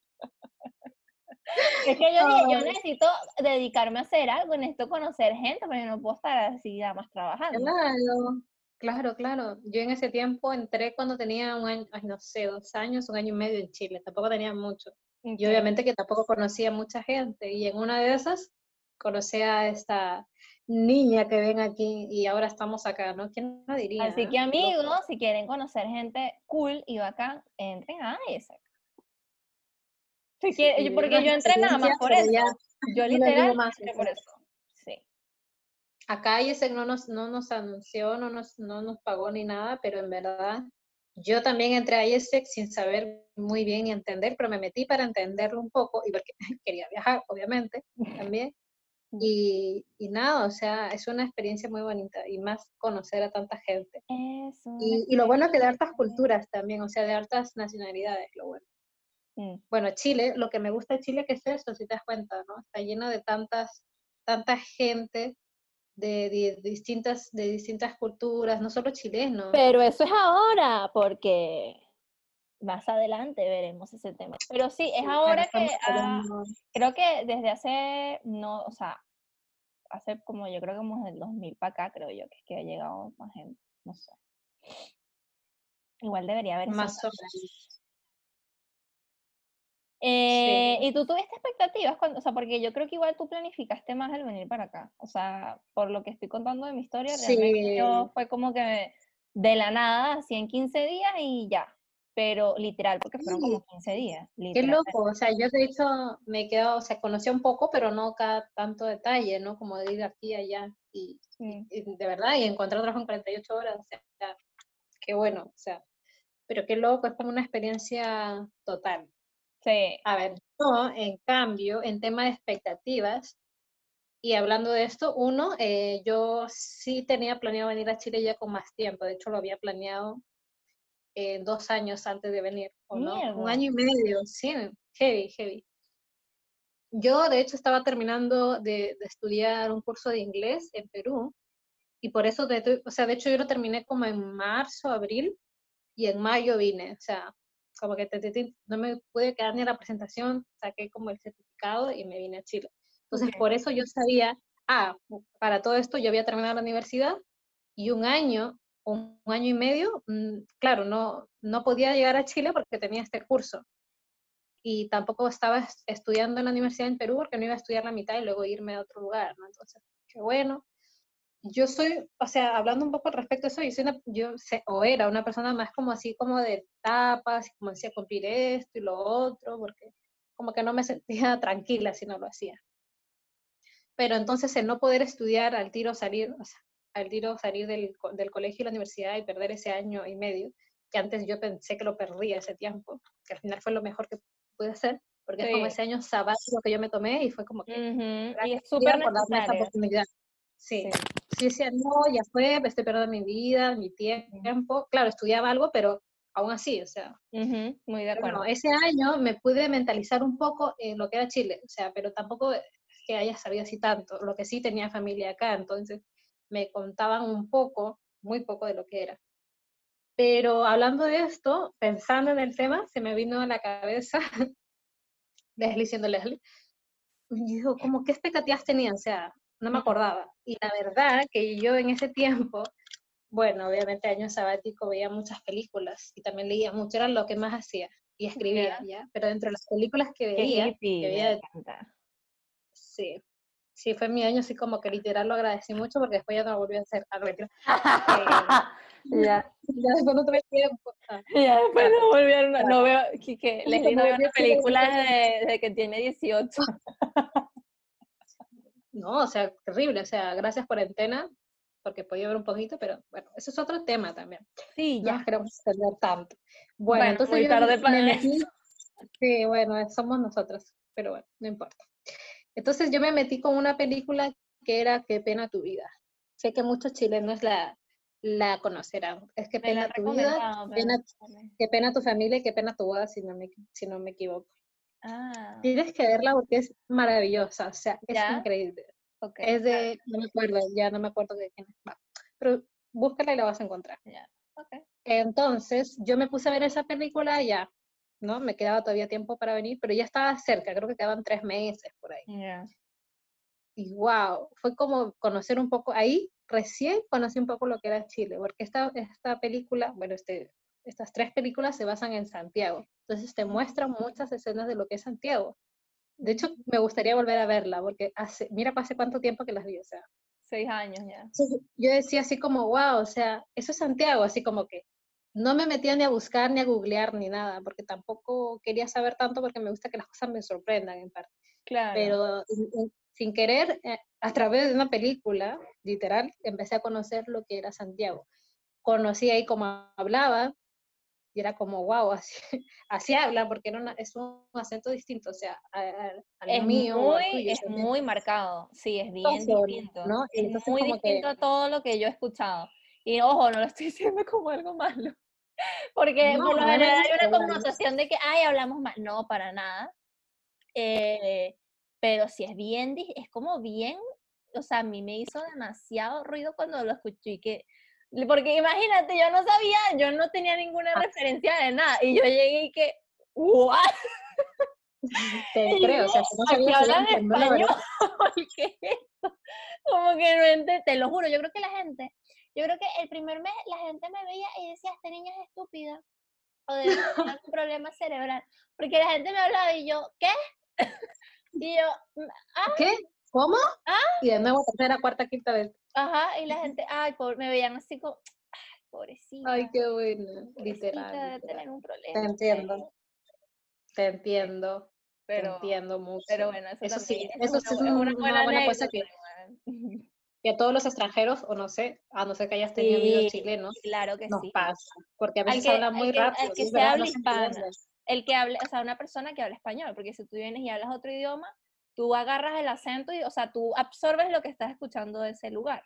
Es que yo dije, yo necesito dedicarme a hacer algo, necesito conocer gente, pero yo no puedo estar así nada más trabajando. Claro, claro, claro. Yo en ese tiempo entré cuando tenía un año, ay, no sé, dos años, un año y medio en Chile. Tampoco tenía mucho. Y obviamente que tampoco conocía mucha gente. Y en una de esas conocí a esta niña que ven aquí y ahora estamos acá, ¿no? ¿Quién lo diría? Así que amigos, si quieren conocer gente cool y bacán, entren a. Si Sí, y yo- porque yo entré nada más por eso. ya Yo literal más, entré por eso. Sí. Acá IESEC no nos, no nos anunció, no nos, no nos pagó ni nada, pero en verdad yo también entré a IESEC sin saber muy bien ni entender, pero me metí para entenderlo un poco y porque [laughs] quería viajar, obviamente, también. Y, y, nada, o sea, es una experiencia muy bonita y más conocer a tanta gente. Y, y, lo bueno es que de hartas culturas también, o sea, de hartas nacionalidades, lo bueno. Mm. Bueno, Chile, lo que me gusta de Chile que es eso, si te das cuenta, ¿no? Está lleno de tantas, tanta gente de, distintas, de distintas culturas, no solo chilenos. Pero eso es ahora, porque más adelante veremos ese tema. Pero sí, es ahora que creo que desde hace, no, o sea, hace como yo creo que como desde el 2000 para acá, creo yo, que es que ha llegado más gente, no sé. Igual debería haber. Más o menos. Eh, ¿Y tú tuviste expectativas? Cuando, o sea, porque yo creo que igual tú planificaste más el venir para acá. O sea, por lo que estoy contando de mi historia, realmente yo fue como que de la nada, así en 15 días y ya pero literal, porque fueron como 15 días. Qué loco, o sea, yo de hecho me quedo, o sea, conocía un poco, pero no cada tanto detalle, ¿no? Como de ir aquí allá y, de verdad, y encontrar trabajo en 48 horas, o sea, qué bueno, o sea, pero qué loco, es como una experiencia total. Sí. A ver, yo, en cambio, en tema de expectativas, y hablando de esto, uno, eh, yo sí tenía planeado venir a Chile ya con más tiempo, de hecho lo había planeado eh, dos años antes de venir, ¿o no? Un año y medio, sí, heavy, heavy. Yo, de hecho, estaba terminando de, estudiar un curso de inglés en Perú y por eso, de, o sea, de hecho yo lo terminé como en marzo, abril y en mayo vine, o sea, como que no me pude quedar ni a la presentación, saqué como el certificado y me vine a Chile. Entonces, por eso yo sabía, ah, para todo esto yo había terminado la universidad y un año un, año y medio, mm, claro, no, no podía llegar a Chile porque tenía este curso. Y tampoco estaba estudiando en la universidad en Perú porque no iba a estudiar la mitad y luego irme a otro lugar, ¿no? Entonces, qué bueno. Yo soy, o sea, hablando un poco al respecto de eso, yo, era una persona más como así, como de etapas, como decía, cumplir esto y lo otro, porque como que no me sentía [laughs] tranquila si no lo hacía. Pero entonces el no poder estudiar al tiro salir, o sea, al tiro salir del, del colegio y la universidad y perder ese año y medio, que antes yo pensé que lo perdía ese tiempo, que al final fue lo mejor que pude hacer, porque es como ese año sabático que yo me tomé y fue como que... Y es súper oportunidad. Sí. sí. decía, no, ya fue, estoy perdiendo mi vida, mi tiempo. Claro, estudiaba algo, pero aún así, o sea. Muy de acuerdo. ese año me pude mentalizar un poco en lo que era Chile, o sea, pero tampoco es que haya sabido así tanto. Lo que sí tenía familia acá, entonces me contaban un poco, muy poco de lo que era. Pero hablando de esto, pensando en el tema, se me vino a la cabeza, [laughs] Leslie siendo Leslie, y digo, como, ¿qué expectativas tenía? O sea, no me acordaba. Y la verdad que yo en ese tiempo, bueno, obviamente año sabático veía muchas películas y también leía mucho, era lo que más hacía y escribía, ¿ya? Pero entre las películas que veía, que veía sí, sí, fue mi año, así como que literal lo agradecí mucho porque después ya no volví a hacer algo. [laughs] Eh, ya. [laughs] ya después no tuve tiempo. Ah, ya después no volví a no, no veo, que, [laughs] les no veo películas desde que tiene 18. No, o sea, terrible, o sea, gracias por cuarentena, porque podía ver un poquito, pero bueno, eso es otro tema también. Sí, ya. No queremos extender tanto. Bueno, entonces tarde para Sí, bueno, somos nosotros, pero bueno, no importa. Entonces yo me metí con una película que era Qué pena tu vida. Sé que muchos chilenos la, la conocerán. Es Qué pena tu vida, qué pena tu familia y Qué pena tu boda, si no me, si no me equivoco. Ah. Tienes que verla porque es maravillosa, o sea, es increíble. Es de, no me acuerdo, ya no me acuerdo de quién es. Pero búscala y la vas a encontrar. Entonces, yo me puse a ver esa película ya ¿no? Me quedaba todavía tiempo para venir, pero ya estaba cerca, creo que quedaban tres meses por ahí. Y wow, fue como conocer un poco, ahí recién conocí un poco lo que era Chile, porque esta, esta película, bueno, este, estas tres películas se basan en Santiago, entonces te muestran muchas escenas de lo que es Santiago. De hecho, me gustaría volver a verla, porque hace, mira, hace cuánto tiempo que las vi, o sea. Seis años ya. Yo decía así como, wow, o sea, eso es Santiago, así como que no me metía ni a buscar, ni a googlear, ni nada, porque tampoco quería saber tanto porque me gusta que las cosas me sorprendan en parte. Claro. Pero sin querer, eh, a través de una película, literal, empecé a conocer lo que era Santiago. Conocí ahí cómo hablaba, y era como, wow, así, [laughs] así habla, porque no, es un acento distinto, o sea, al, es mío. Muy, es muy marcado, sí, es bien distinto. ¿no? Es muy distinto a todo lo que yo he escuchado. Y ojo, no lo estoy [laughs] diciendo como algo malo. Porque por lo general hay una connotación de que, ay, hablamos mal. No, para nada. Eh, pero si es bien, es como bien, o sea, a mí me hizo demasiado ruido cuando lo escuché y que, porque imagínate, yo no sabía, yo no tenía ninguna ah. referencia de nada, y yo llegué y que, ¿what? [laughs] Te [laughs] creo, o sea, no sabía hablan español, ¿qué es esto? Como que no entiendo, te lo juro, yo creo que la gente, yo creo que el primer mes la gente me veía y decía, esta niña es estúpida, o de tener [laughs] un problema cerebral, porque la gente me hablaba y yo, ¿qué? y yo, mm, ¿ah? ¿Qué? ¿Cómo? ¿Ah? Y de nuevo, tercera, cuarta, quinta vez. Ajá, y la gente, ay, me veían así como, ay, pobrecita. Ay, qué bueno, literal. tener un problema. Te entiendo. Te entiendo. Pero, te entiendo mucho. Pero bueno, eso, sí, eso, es una, buena cosa que, que a todos los extranjeros, o no sé, a no ser que hayas tenido amigos chilenos, claro que nos sí. pasa. Porque a veces habla muy rápido. El que se habla hispano, el que hable, o sea, una persona que habla español, porque si tú vienes y hablas otro idioma, tú agarras el acento y, o sea, tú absorbes lo que estás escuchando de ese lugar.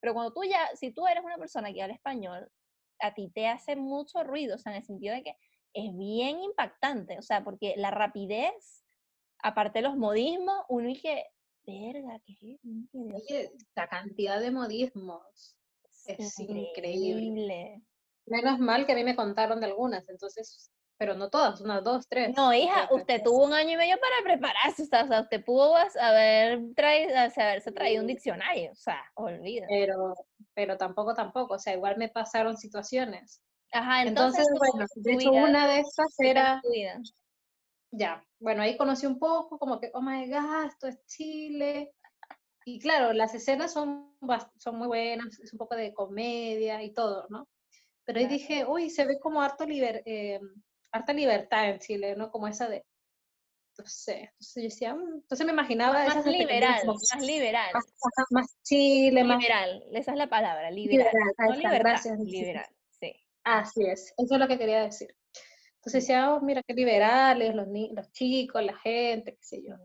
Pero cuando tú ya, si tú eres una persona que habla español, a ti te hace mucho ruido, o sea, en el sentido de que es bien impactante, o sea, porque la rapidez, aparte de los modismos, uno y que, verga, ¿qué es? la cantidad de modismos es, increíble. Menos mal que a mí me contaron de algunas, entonces pero no todas, unas dos, tres. No, hija, usted tuvo un año y medio para prepararse, o sea, usted pudo haber traído, haberse traído un diccionario, o sea, olvida. Pero, pero tampoco, tampoco, o sea, igual me pasaron situaciones. Ajá, entonces, bueno, de hecho una de esas era... Ya, bueno, ahí conocí un poco, como que, oh my god, esto es Chile. Y claro, las escenas son, son muy buenas, es un poco de comedia y todo, ¿no? Pero ahí dije, uy, se ve como harto liber, eh, harta libertad en Chile, ¿no? Como esa de, no sé, entonces yo decía, mm", entonces me imaginaba más liberal, más liberal. Más, Chile, más... Liberal, esa es la palabra, liberal. liberal gracias. Liberal, sí. Así es, eso es lo que quería decir. Entonces decía, oh, mira qué liberales, los, los chicos, la gente, qué sé yo.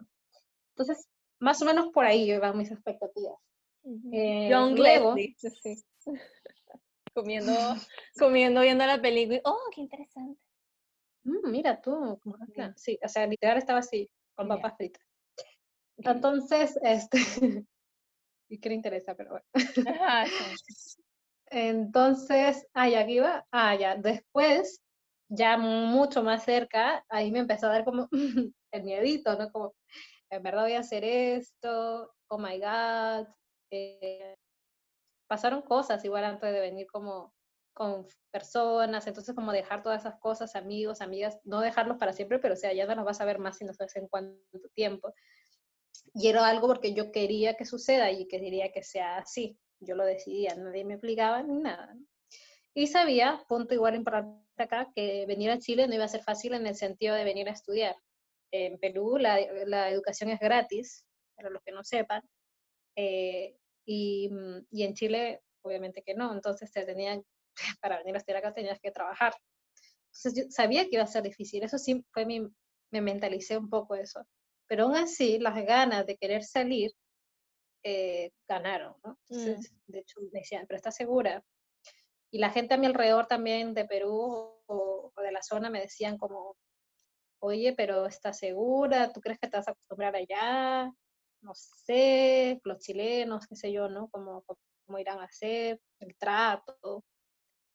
Entonces, más o menos por ahí van mis expectativas. Eh, John luego, sí. [laughs] comiendo, [laughs] comiendo, viendo la película. Oh, qué interesante. Mm, mira tú, sí, o sea, literal estaba así, con papas fritas. Entonces, este, [laughs] y qué le interesa, pero bueno. Entonces, ah, ya aquí va, ah, ya, después, ya mucho más cerca, ahí me empezó a dar como [laughs] el miedito, ¿no? Como, en verdad voy a hacer esto, oh my God. Eh, pasaron cosas igual antes de venir como con personas, entonces como dejar todas esas cosas, amigos, amigas, no dejarlos para siempre, pero o sea, ya no nos vas a ver más si no sabes en cuánto tiempo. Y era algo porque yo quería que suceda y quería que sea así. Yo lo decidía, nadie me obligaba ni nada. Y sabía, punto igual importante acá, que venir a Chile no iba a ser fácil en el sentido de venir a estudiar. En Perú la, la educación es gratis, para los que no sepan, eh, y, y en Chile obviamente que no, entonces te tenían [laughs] para venir a estudiar acá tenías que trabajar. Entonces yo sabía que iba a ser difícil, eso sí fue mi, me mentalicé un poco eso. Pero aún así, las ganas de querer salir eh, ganaron, ¿no? Entonces, mm. de hecho, me decían, pero ¿estás segura? Y la gente a mi alrededor también de Perú o, de la zona me decían como, oye, pero ¿estás segura? ¿Tú crees que te vas a acostumbrar allá? No sé, los chilenos, qué sé yo, ¿no? Cómo, cómo irán a hacer, el trato.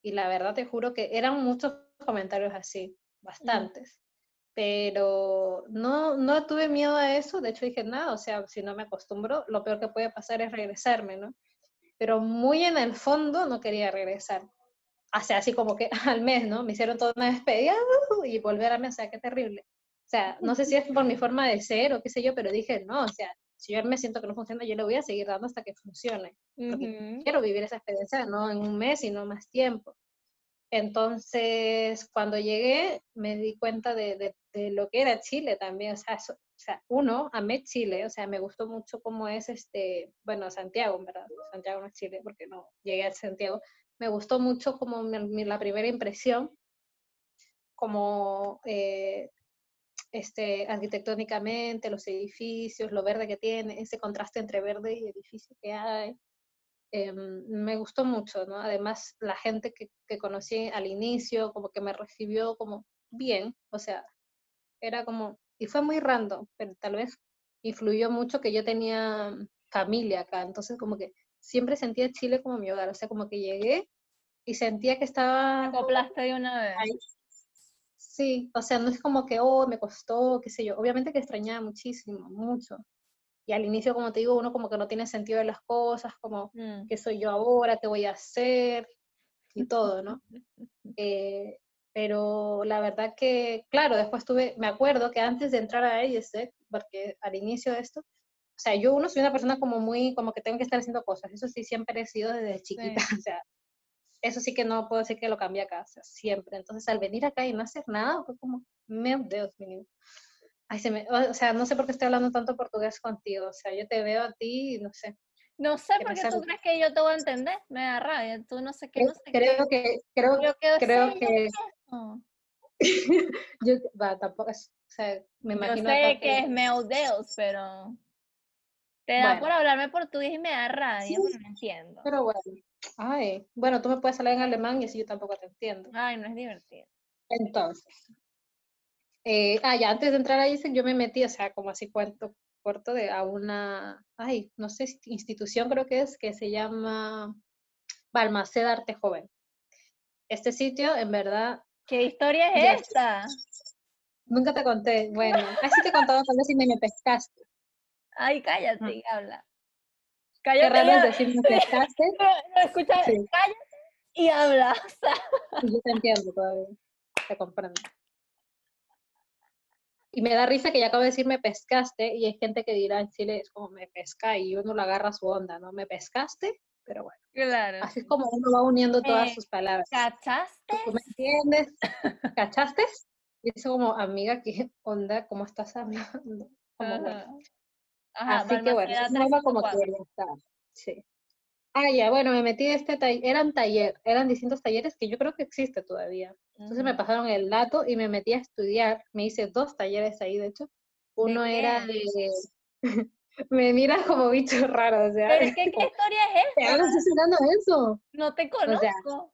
Y la verdad te juro que eran muchos comentarios así, bastantes. Pero no, no tuve miedo a eso, de hecho dije, nada, o sea, si no me acostumbro, lo peor que puede pasar es regresarme, ¿no? Pero muy en el fondo no quería regresar. O sea, así como que [laughs] al mes, ¿no? Me hicieron toda una despedida y volver a mí, o sea, qué terrible. O sea, no sé si es por mi forma de ser o qué sé yo, pero dije, no, o sea, si yo me siento que no funciona, yo le voy a seguir dando hasta que funcione. Porque quiero vivir esa experiencia, no en un mes, sino más tiempo. Entonces, cuando llegué, me di cuenta de, de, lo que era Chile también. O sea, o sea, uno, amé Chile, o sea, me gustó mucho cómo es este, bueno, Santiago, verdad. Santiago no es Chile, porque no llegué a Santiago. Me gustó mucho como mi, la primera impresión como eh, este, arquitectónicamente, los edificios, lo verde que tiene, ese contraste entre verde y edificio que hay. Em, me gustó mucho, ¿no? Además, la gente que, que conocí al inicio, como que me recibió como bien, o sea, era como, y fue muy random, pero tal vez influyó mucho que yo tenía familia acá, entonces como que siempre sentía Chile como mi hogar, o sea, como que llegué y sentía que estaba... Acoplaste de una vez. Sí, o sea, no es como que, oh, me costó, qué sé yo, obviamente que extrañaba muchísimo, mucho. Y al inicio, como te digo, uno como que no tiene sentido de las cosas, como, Mm. ¿qué soy yo ahora? ¿Qué voy a hacer? Y todo, ¿no? [laughs] Eh, pero la verdad que, claro, después tuve, me acuerdo que antes de entrar a EISEC, porque al inicio de esto, o sea, yo uno soy una persona como muy, como que tengo que estar haciendo cosas, eso sí siempre he sido desde chiquita, [laughs] o sea, eso sí que no puedo decir que lo cambié acá, o sea, siempre. Entonces, al venir acá y no hacer nada, fue como, meu Dios, mío. Ay, se me, o sea, no sé por qué estoy hablando tanto portugués contigo, o sea, yo te veo a ti y no sé, No sé que por me qué tú crees que yo te voy a entender. Me da rabia. Tú no sé qué, no sé creo qué. que, creo, que, no. [laughs] yo, va, tampoco es, o sea, me Yo imagino sé acá que es meu Deus, pero te da por Bueno. hablarme portugués y me da rabia, Sí, porque no entiendo. Pero bueno, ay, bueno, tú me puedes hablar en alemán y así yo tampoco te entiendo. Ay, no es divertido. Entonces, eh, ah, ya, antes de entrar ahí, yo me metí, o sea, como así cuento corto, de, a una, ay, no sé, institución creo que es, que se llama Balmaceda Arte Joven. Este sitio, en verdad, ¿Qué historia es esta? nunca te conté, bueno, así te tal vez si me, me pescaste. Ay, cállate, habla. Qué Cállate raro y es decir me [laughs] pescaste, No, no, escucha, Sí. cállate y habla. O sea, yo te entiendo todavía, te comprendo. Y me da risa que ya acabo de decir me pescaste y hay gente que dirá en Chile es como me pesca y uno lo agarra a su onda, ¿no? Me pescaste, pero bueno, claro. así es como uno va uniendo todas sus palabras. ¿Cachaste? ¿Tú me entiendes? [laughs] ¿Cachaste? Y eso como, amiga, ¿qué onda? ¿Cómo estás hablando? Como, bueno. Ajá. Así que bueno, es algo como 354. quería estar. Sí. Ah, ya, bueno, me metí a este taller, eran taller, eran distintos talleres que yo creo que existe todavía. Entonces me pasaron el dato y me metí a estudiar. Me hice dos talleres ahí, de hecho. Uno era de... me miras como bicho raro, o sea. Pero es que, ¿qué historia es ¿Te esta? eso? No te sea, conozco.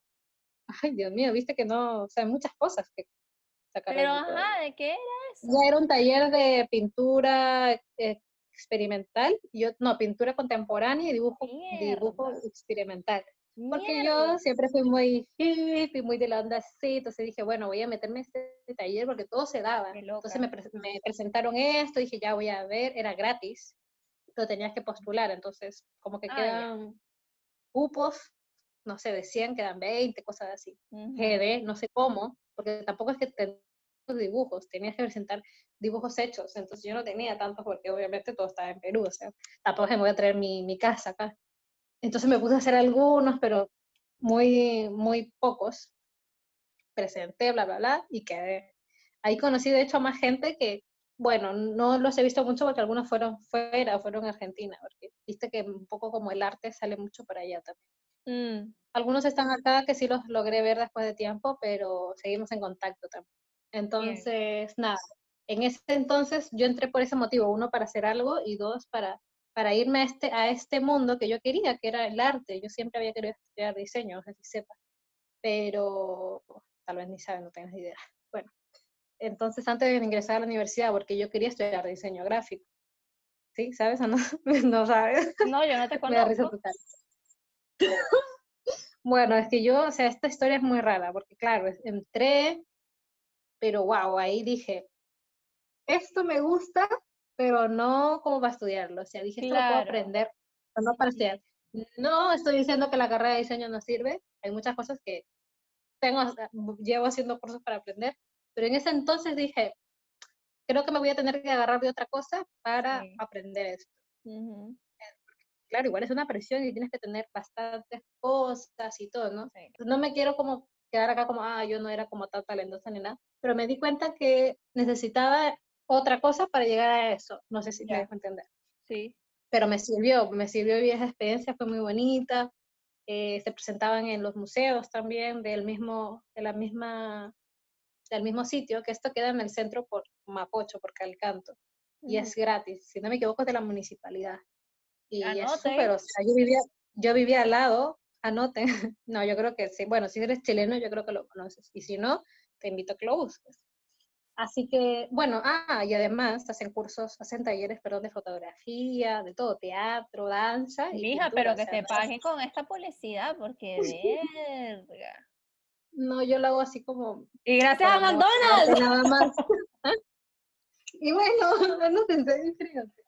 Ay, Dios mío, viste que no, o sea, muchas cosas que sacaron. Pero de ajá, ¿de qué era eso? Ya era un taller de pintura eh, experimental, yo, no, pintura contemporánea y dibujo, dibujo experimental. Porque Mierda. yo siempre fui muy hippie, muy de la onda así, entonces dije, bueno, voy a meterme en este taller porque todo se daba. Entonces me, pre- me presentaron esto, dije, ya voy a ver, era gratis, pero tenías que postular, entonces como que Ah, ya. quedan cupos, no sé, de 100 quedan 20, cosas así. Ujú. GD, no sé cómo, porque tampoco es que tenías dibujos, tenías que presentar dibujos hechos, entonces yo no tenía tantos porque obviamente todo estaba en Perú, o sea, tampoco me voy a traer mi, mi casa acá. Entonces me puse a hacer algunos, pero muy, muy pocos. Presenté, bla, bla, bla, y quedé. Ahí conocí de hecho a más gente que, bueno, no los he visto mucho porque algunos fueron fuera, fueron a Argentina, porque viste que un poco como el arte sale mucho para allá también. Mm, Algunos están acá que sí los logré ver después de tiempo, pero seguimos en contacto también. Entonces, nada, en ese entonces yo entré por ese motivo, uno para hacer algo y dos para, para irme a este, a este mundo que yo quería, que era el arte. Yo siempre había querido estudiar diseño, no sé si sepas, pero tal vez ni sabes, no tengas idea. Entonces antes de ingresar a la universidad, porque yo quería estudiar diseño gráfico. ¿Sí? ¿Sabes o [laughs] no? no sabes. No, yo no te [laughs] Me da risa conozco. cara. [laughs] Bueno, es que yo, o sea, esta historia es muy rara, porque claro, entré, pero wow, ahí dije, esto me gusta, pero no como para estudiarlo. O sea, dije, esto lo puedo Claro. aprender, pero no para estudiar. No estoy diciendo que la carrera de diseño no sirve, hay muchas cosas que tengo, llevo haciendo cursos para aprender, pero en ese entonces dije, creo que me voy a tener que agarrar de otra cosa para Sí. aprender esto Ujú, claro, igual es una presión y tienes que tener bastantes cosas y todo, ¿no? sí. No me quiero como quedar acá como, ah, yo no era como tan talentosa ni nada, pero me di cuenta que necesitaba otra cosa para llegar a eso. No sé si me Ya. dejo entender. Sí. Pero me sirvió, me sirvió y esa experiencia fue muy bonita. eh, se presentaban en los museos también del mismo, de la misma del mismo sitio, que esto queda en el centro por Mapocho, por Calcanto, y es gratis, si no me equivoco, es de la municipalidad. Y es súper, o sea, yo vivía, yo vivía al lado, anoten, [laughs] no, yo creo que sí, bueno, si eres chileno, yo creo que lo conoces, y si no, te invito a que lo busques. Así que, bueno, ah, y además hacen cursos, hacen talleres, perdón, de fotografía, de todo, teatro, danza. Y Hija, pero que se paguen con esta publicidad, porque [laughs] verga. No, yo lo hago así como. Y gracias a McDonald's. nada más. [laughs] y bueno, [laughs] no pensé, fíjate.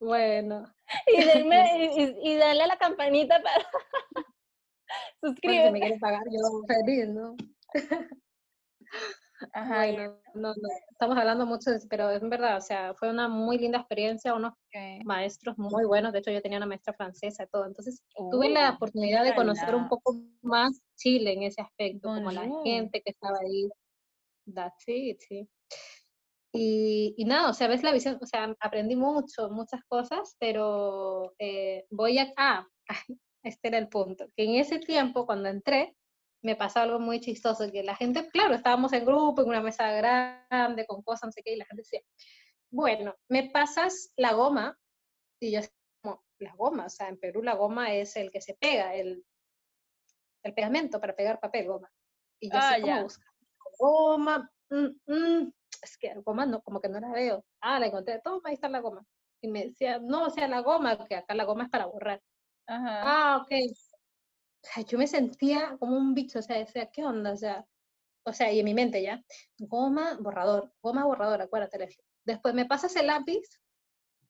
Bueno. [laughs] Y, y, y, a la campanita para suscribirse. Si me quieren pagar, yo feliz, ¿no? Ajá, no, no, estamos hablando mucho, pero es verdad, o sea, fue una muy linda experiencia, unos maestros muy buenos, de hecho yo tenía una maestra francesa y todo, entonces tuve la oportunidad de conocer un poco más Chile en ese aspecto, como la gente que estaba ahí, that's it, sí. Y, y, nada, o sea, ves la visión, o sea, aprendí mucho, muchas cosas, pero eh, voy a, ah, [laughs] este era el punto, que en ese tiempo, cuando entré, me pasó algo muy chistoso, que la gente, claro, estábamos en grupo, en una mesa grande, con cosas, no sé qué, y la gente decía, bueno, me pasas la goma, y yo como, la goma, o sea, en Perú la goma es el que se pega, el, el pegamento para pegar papel, goma. Y yo ah, como goma, mm, mm, es que la goma no, como que no la veo. Ah, la encontré, toma, ahí está la goma. Y me decía, no, o sea, la goma, que acá la goma es para borrar. Ajá. Ah, ok o sea, yo me sentía como un bicho, o sea, decía, ¿qué onda? O sea, o sea, y en mi mente ya, goma, borrador, goma, borrador, acuérdate. Después me pasas el lápiz,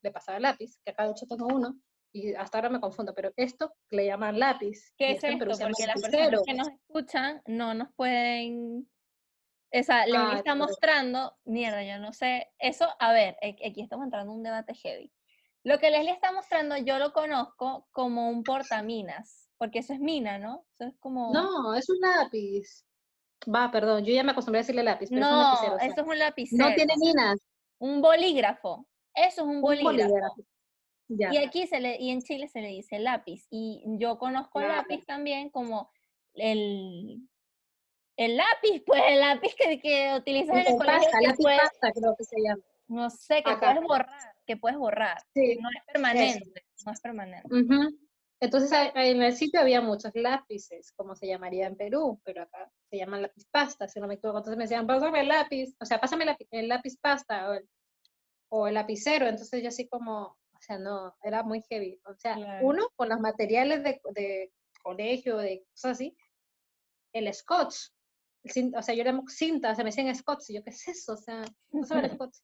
le pasaba el lápiz, que acá de hecho tengo uno, y hasta ahora me confundo, pero esto le llaman lápiz. ¿Qué es esto? Porque las personas que nos escuchan no nos pueden... O sea, les ah, está mostrando, mierda, yo no sé, eso, a ver, aquí estamos entrando en un debate heavy. Lo que Leslie está mostrando yo lo conozco como un portaminas porque eso es mina, ¿no? Eso es como... No, es un lápiz. Va, perdón, yo ya me acostumbré a decirle lápiz, pero no, es un eso es un lapicero. No tiene minas. Un bolígrafo. Eso es un, bolígrafo. Y aquí se le, y en Chile se le dice lápiz. Y yo conozco el lápiz también como el, el lápiz, pues el lápiz que, que utilizas en el colegio. lápiz pasta, creo que se llama. No sé, que puedes borrar, que puedes borrar. Sí. No es permanente, no es permanente. Entonces en el sitio había muchos lápices, como se llamaría en Perú, pero acá se llaman lápiz pasta, si no me equivoco. Entonces me decían, pásame el lápiz, o sea, pásame el lápiz pasta o el, o el lapicero. Entonces yo así como, sea, no, era muy heavy. O sea, uno con los materiales de, de, colegio, de cosas así, el scotch. o sea, yo era cinta, o sea, me decían scotch, y yo, ¿qué es eso? O sea, no sé el [laughs] scotch.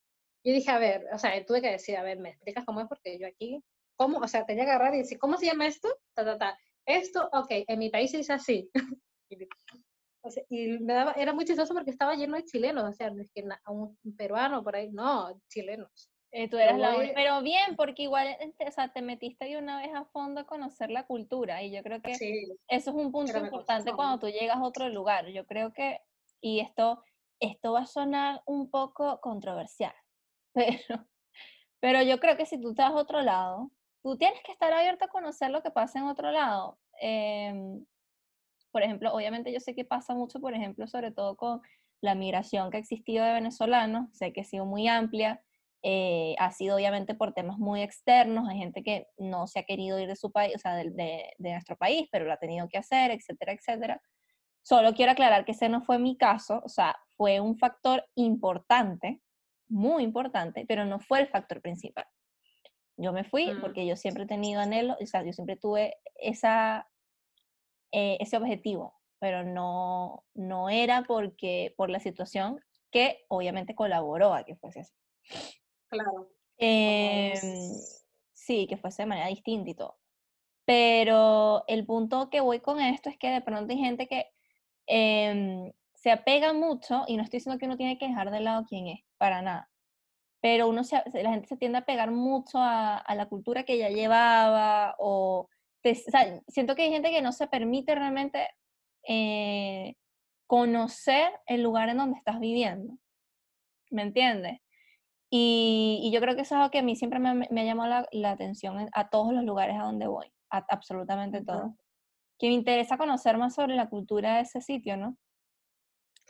Yo dije, a ver, o sea, tuve que decir, a ver, ¿me explicas cómo es? Porque yo aquí ¿cómo? O sea, tenía que agarrar y decir, ¿cómo se llama esto? Ta, ta, ta. Esto, ok, en mi país se dice así. [laughs] y me daba, era muy chistoso porque estaba lleno de chilenos, o sea, no es que un peruano por ahí, no, chilenos. Eh, tú eras la pero bien, porque igual este, o sea, te metiste de una vez a fondo a conocer la cultura y yo creo que eso es un punto importante cuando tú llegas a otro lugar. Yo creo que, y esto, esto va a sonar un poco controversial, [laughs] pero, pero yo creo que si tú estás a otro lado, tú tienes que estar abierto a conocer lo que pasa en otro lado. Em, por ejemplo, obviamente yo sé que pasa mucho, por ejemplo, sobre todo con la migración que ha existido de venezolanos, sé que ha sido muy amplia, eh, ha sido obviamente por temas muy externos, hay gente que no se ha querido ir de su país, o sea, de, de, nuestro país, pero lo ha tenido que hacer, etcétera, etcétera. Solo quiero aclarar que ese no fue mi caso, o sea, fue un factor importante, muy importante, pero no fue el factor principal. Yo me fui mm. porque yo siempre he tenido anhelo, o sea, yo siempre tuve esa, eh, ese objetivo, pero no, no era porque, por la situación que obviamente colaboró a que fuese así. Claro. Em, sí, que fuese de manera distinta y todo. Pero el punto que voy con esto es que de pronto hay gente que em, se apega mucho, y no estoy diciendo que uno tiene que dejar de lado quién es, para nada pero uno la gente se tiende a pegar mucho a, la cultura que ya llevaba, o, siento que hay gente que no se permite realmente eh, conocer el lugar en donde estás viviendo, ¿me entiendes? Y, yo creo que eso es algo que a mí siempre me, ha llamado la, atención a todos los lugares a donde voy, a, absolutamente todos. Que me interesa conocer más sobre la cultura de ese sitio, ¿no?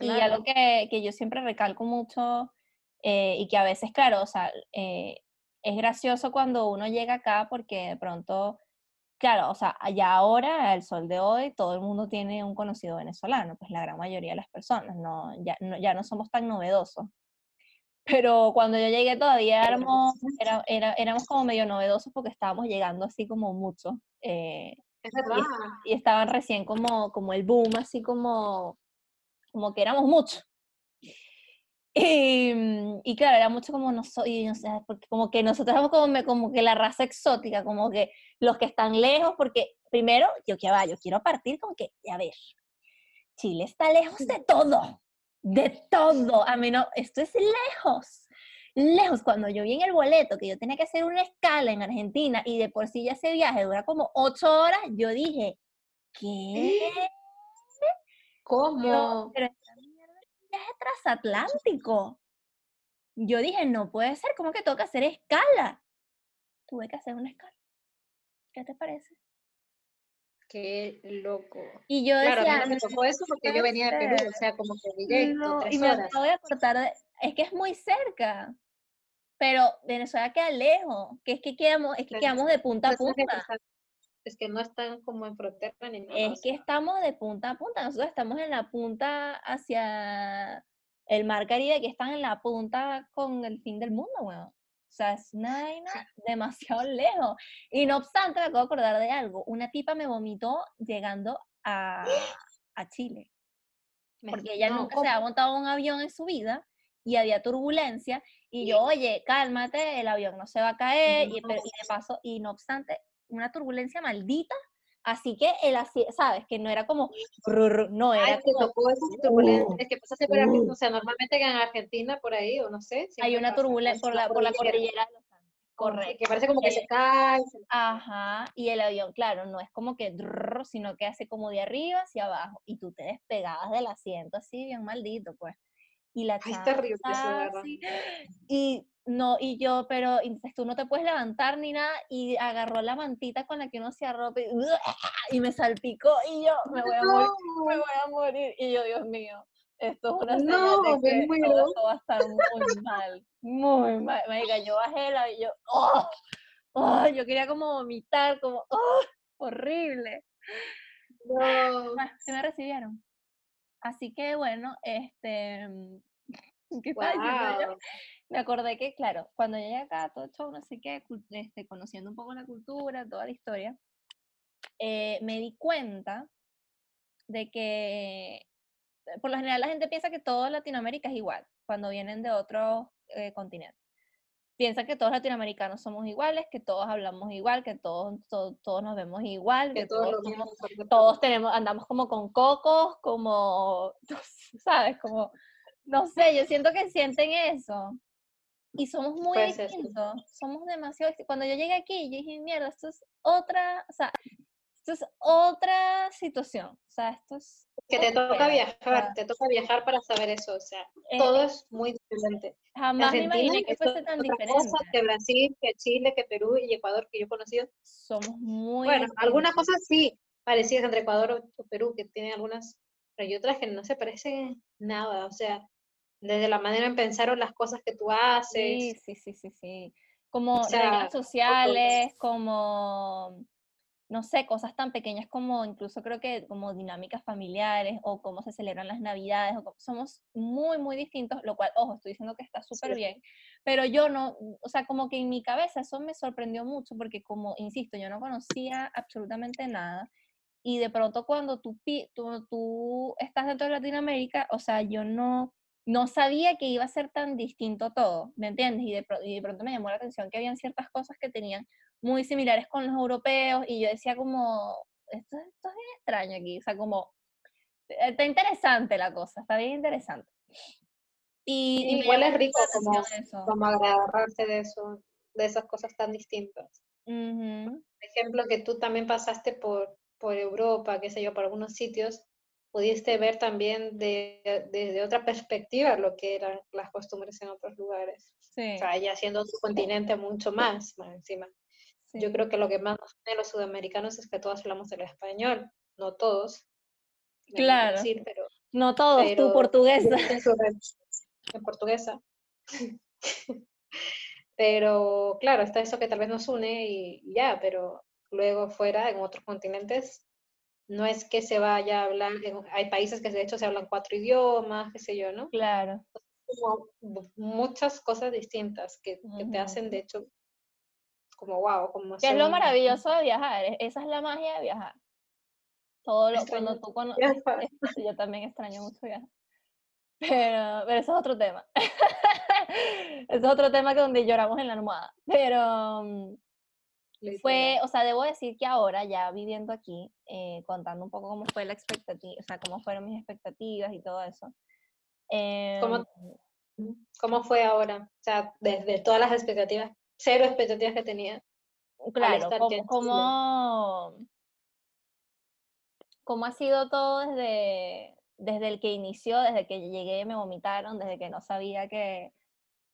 Y algo que, que yo siempre recalco mucho eh, y que a veces, claro, o sea, eh, es gracioso cuando uno llega acá porque de pronto, claro, o sea, ya ahora, el sol de hoy, todo el mundo tiene un conocido venezolano, pues la gran mayoría de las personas, no, ya, no, ya no somos tan novedosos. Pero cuando yo llegué todavía éramos, era, era, éramos como medio novedosos porque estábamos llegando así como mucho. Eh, es verdad. Y, estaban recién como, como el boom, así como, como que éramos muchos. Y, mm, y, claro, era mucho como nosotros, como que nosotros éramos como, como que la raza exótica, como que los que están lejos, porque primero, yo, yo quiero partir con que, a ver, Chile está lejos de todo, de todo. A mí no, esto es lejos, lejos. Cuando yo vi en el boleto que yo tenía que hacer una escala en Argentina y de por sí ya ese viaje dura como ocho horas, yo dije, ¿qué? [laughs] ¿Cómo? Pero, viaje transatlántico. Yo dije, no puede ser, ¿cómo que toca hacer escala? Tuve que hacer una escala. ¿Qué te parece? Qué loco. Y yo claro, decía, a mí me tocó eso porque yo venía de Perú, o sea, como que directo, no, tres y me horas. voy a cortar, de- es que es muy cerca, pero Venezuela queda lejos, que es que quedamos, es que quedamos de punta a punta. Es que no están como en frontera ni nada. Es que estamos de punta a punta. Nosotros estamos en la punta hacia el mar Caribe, que están en la punta con el fin del mundo, weón. O sea, es una vaina [laughs] demasiado lejos. Y no obstante, me acabo de acordar de algo. Una tipa me vomitó llegando a, a Chile. Porque ella nunca se había montado un avión en su vida y había turbulencia. Y yo, oye, cálmate, el avión no se va a caer. Y, pero- y de paso, y no obstante, una turbulencia maldita. Así que el asi- ¿sabes? Que no era como, no, Ay, era te como, tocó esas turbulencias. uh, Es que pasaste por Argentina, uh. o sea, normalmente en Argentina, por ahí, o no sé. hay una turbulencia por la, por la cordillera de los Andes. Correcto. Que parece como que se cae. Ajá, y el avión, claro, no es como que, sino que hace como de arriba hacia abajo, y tú te despegabas del asiento así, bien maldito, pues. Y la Ay, terrible así, y no, y yo, pero entonces tú no te puedes levantar ni nada, y agarró la mantita con la que uno se arropa, y, y me salpicó, y yo, me voy a morir, me voy a morir, y yo, Dios mío, esto es una señal No, de me que muero. todo esto va a estar muy mal, muy mal, marica, yo bajé la, y yo, ¡oh! ¡oh! yo quería como vomitar, como, ¡oh! horrible. No. Sí me recibieron. Así que bueno, este, mm, [laughs] ¿qué estaba yo? Me acordé que, claro, cuando llegué acá, todo show, no sé qué, este, conociendo un poco la cultura, toda la historia, eh, me di cuenta de que eh, por lo general la gente piensa que todo Latinoamérica es igual cuando vienen de otros eh, continentes. Piensan que todos latinoamericanos somos iguales, que todos hablamos igual, que todos, to- todos nos vemos igual, Que que todos todos somos todos tenemos, andamos como con cocos, como, [laughs] ¿sabes? Como, no sé, yo siento que sienten eso. Y somos muy sí. distintos, somos demasiado. Cuando yo llegué aquí, yo dije, mierda, esto es otra, o sea, esto es otra situación. O sea, esto es... Que te toca o viajar, sea, te toca viajar para saber eso, o sea, eh, todo es muy diferente. jamás me Argentina imaginé que es fuese tan diferente. cosa que Brasil, que Chile, que Perú y Ecuador que yo he conocido. Somos muy Bueno, algunas cosas sí parecidas entre Ecuador o- Perú, que tienen algunas, pero hay otras que no se parecen nada, o sea, desde la manera en pensar o las cosas que tú Sí, haces, sí, sí, sí, sí. Como o sea, todo. sociales, como, no sé, cosas tan pequeñas como incluso creo que como dinámicas familiares o cómo se celebran las navidades, o cómo- somos muy, muy distintos, lo cual, ojo, estoy diciendo que está súper Sí. bien, pero yo no, o sea, como que en mi cabeza eso me sorprendió mucho porque como, insisto, yo no conocía absolutamente nada. Y de pronto cuando tú, tú, tú estás dentro de Latinoamérica, o sea, yo no, no sabía que iba a ser tan distinto todo, ¿me entiendes? Y de, y de pronto me llamó la atención que habían ciertas cosas que tenían muy similares con los europeos y yo decía como, esto, esto es bien extraño aquí, o sea, como, eh, está interesante la cosa, está bien interesante. Y, y Igual es rico como, eso. como agarrarse de eso, de esas cosas tan distintas. Ujú, Por ejemplo, que tú también pasaste por, por Europa, qué sé yo, por algunos sitios, pudiste ver también de- desde otra perspectiva lo que eran las costumbres en otros lugares. Sí, O sea, ya siendo otro continente mucho más, más encima. Yo creo que lo que más nos une a los sudamericanos es que todos hablamos el español, no todos, Claro. decir, pero No todos, pero- portuguesa. [laughs] [laughs] en portuguesa. [laughs] Pero claro, está eso que tal vez nos une y y ya, pero luego fuera, en otros continentes, no es que se vaya a hablar, hay países que de hecho se hablan cuatro idiomas, qué sé yo, ¿no? Claro. Como mu- muchas cosas distintas que, que te hacen de hecho como wow, como Que es lo maravilloso de viajar, esa es la magia de viajar. Todo lo, Extraño cuando tú conoces, yo también extraño mucho viajar. Pero, pero eso es otro tema. [laughs] Eso es otro tema que donde lloramos en la almohada. Pero mm, fue, o sea, debo decir que ahora ya viviendo aquí, eh, contando un poco cómo fue la expectativa, o sea, cómo fueron mis expectativas y todo eso. ¿Cómo- em, ¿Cómo fue ahora? O sea, desde todas las expectativas, cero expectativas que tenía. Claro, cómo, cómo ha sido todo desde, desde el que inició, desde que llegué me vomitaron, desde que no sabía que,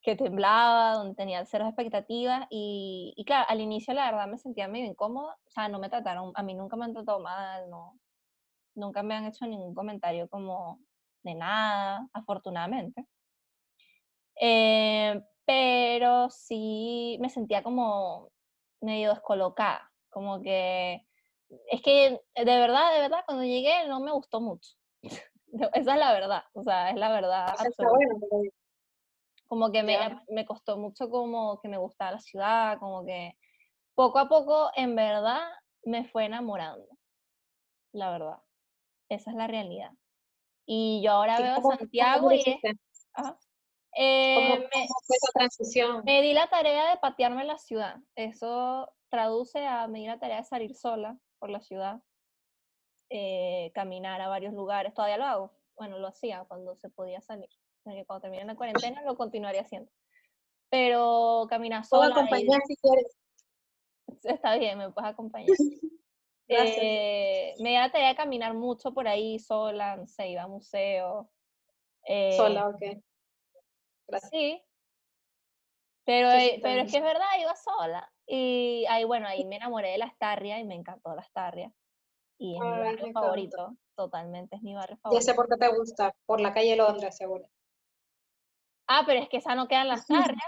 que temblaba, donde tenía cero expectativas y, y claro, al inicio la verdad me sentía medio incómoda, o sea, no me trataron, a mí nunca me han tratado mal, no, nunca me han hecho ningún comentario como de nada, afortunadamente. Eh, pero sí me sentía como medio descolocada, como que es que de verdad, de verdad, cuando llegué no me gustó mucho. [laughs] Esa es la verdad, o sea, es la verdad Eso está absoluta. bueno, Como que me, me costó mucho como que me gustaba la ciudad, como que poco a poco en verdad me fue enamorando, la verdad. Esa es la realidad. Y yo ahora ¿y veo a Santiago y es... ¿Cómo, Eh, me, cómo fue esa transición? me di la tarea de patearme la ciudad. Eso traduce a me di la tarea de salir sola por la ciudad, eh, caminar a varios lugares. Todavía lo hago. Bueno, lo hacía cuando se podía salir. Cuando termine la cuarentena lo continuaría haciendo. Pero caminar Puedo sola ir- acompañar si quieres. [laughs] está bien, me puedes acompañar. [laughs] Eh, me di la tarea de caminar mucho por ahí sola, no sé, iba a museos. Sola, ok. Gracias. Sí. Pero, Sí, eh, sí, pero es que es verdad, iba sola. Y ahí, bueno, ahí me enamoré de la Astarria y me encantó la Astarria. Y es mi Ay, barrio encanta. favorito, totalmente es mi barrio Ya favorito. sé por qué te gusta, por la calle Londres, seguro. Ah, pero es que esa no queda en la [laughs] Astarria.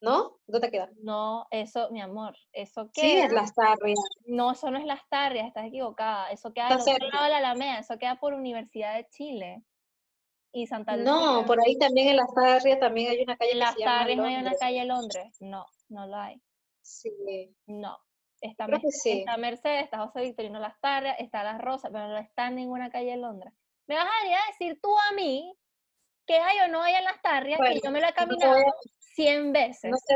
¿No? ¿Dónde te queda? No, eso, mi amor, eso Sí, queda. es la Starria. No, eso no es la Astarria, estás equivocada. Eso queda al otro lado de la Alameda, eso queda por Universidad de Chile y Santa Lucía. No, por ahí también en la Starria también hay una calle En que llama Astarrias no hay una calle Londres. No, no lo hay. Sí, No. Está, creo Mer- que sí. está Mercedes, está José Victorino Las Tarrias, está Las Rosas, pero no está en ninguna calle de Londres. Me vas a venir a decir tú a mí que hay o no hay en Las Tarrias, que Bueno, yo me lo he no caminado a- 100 veces. No te,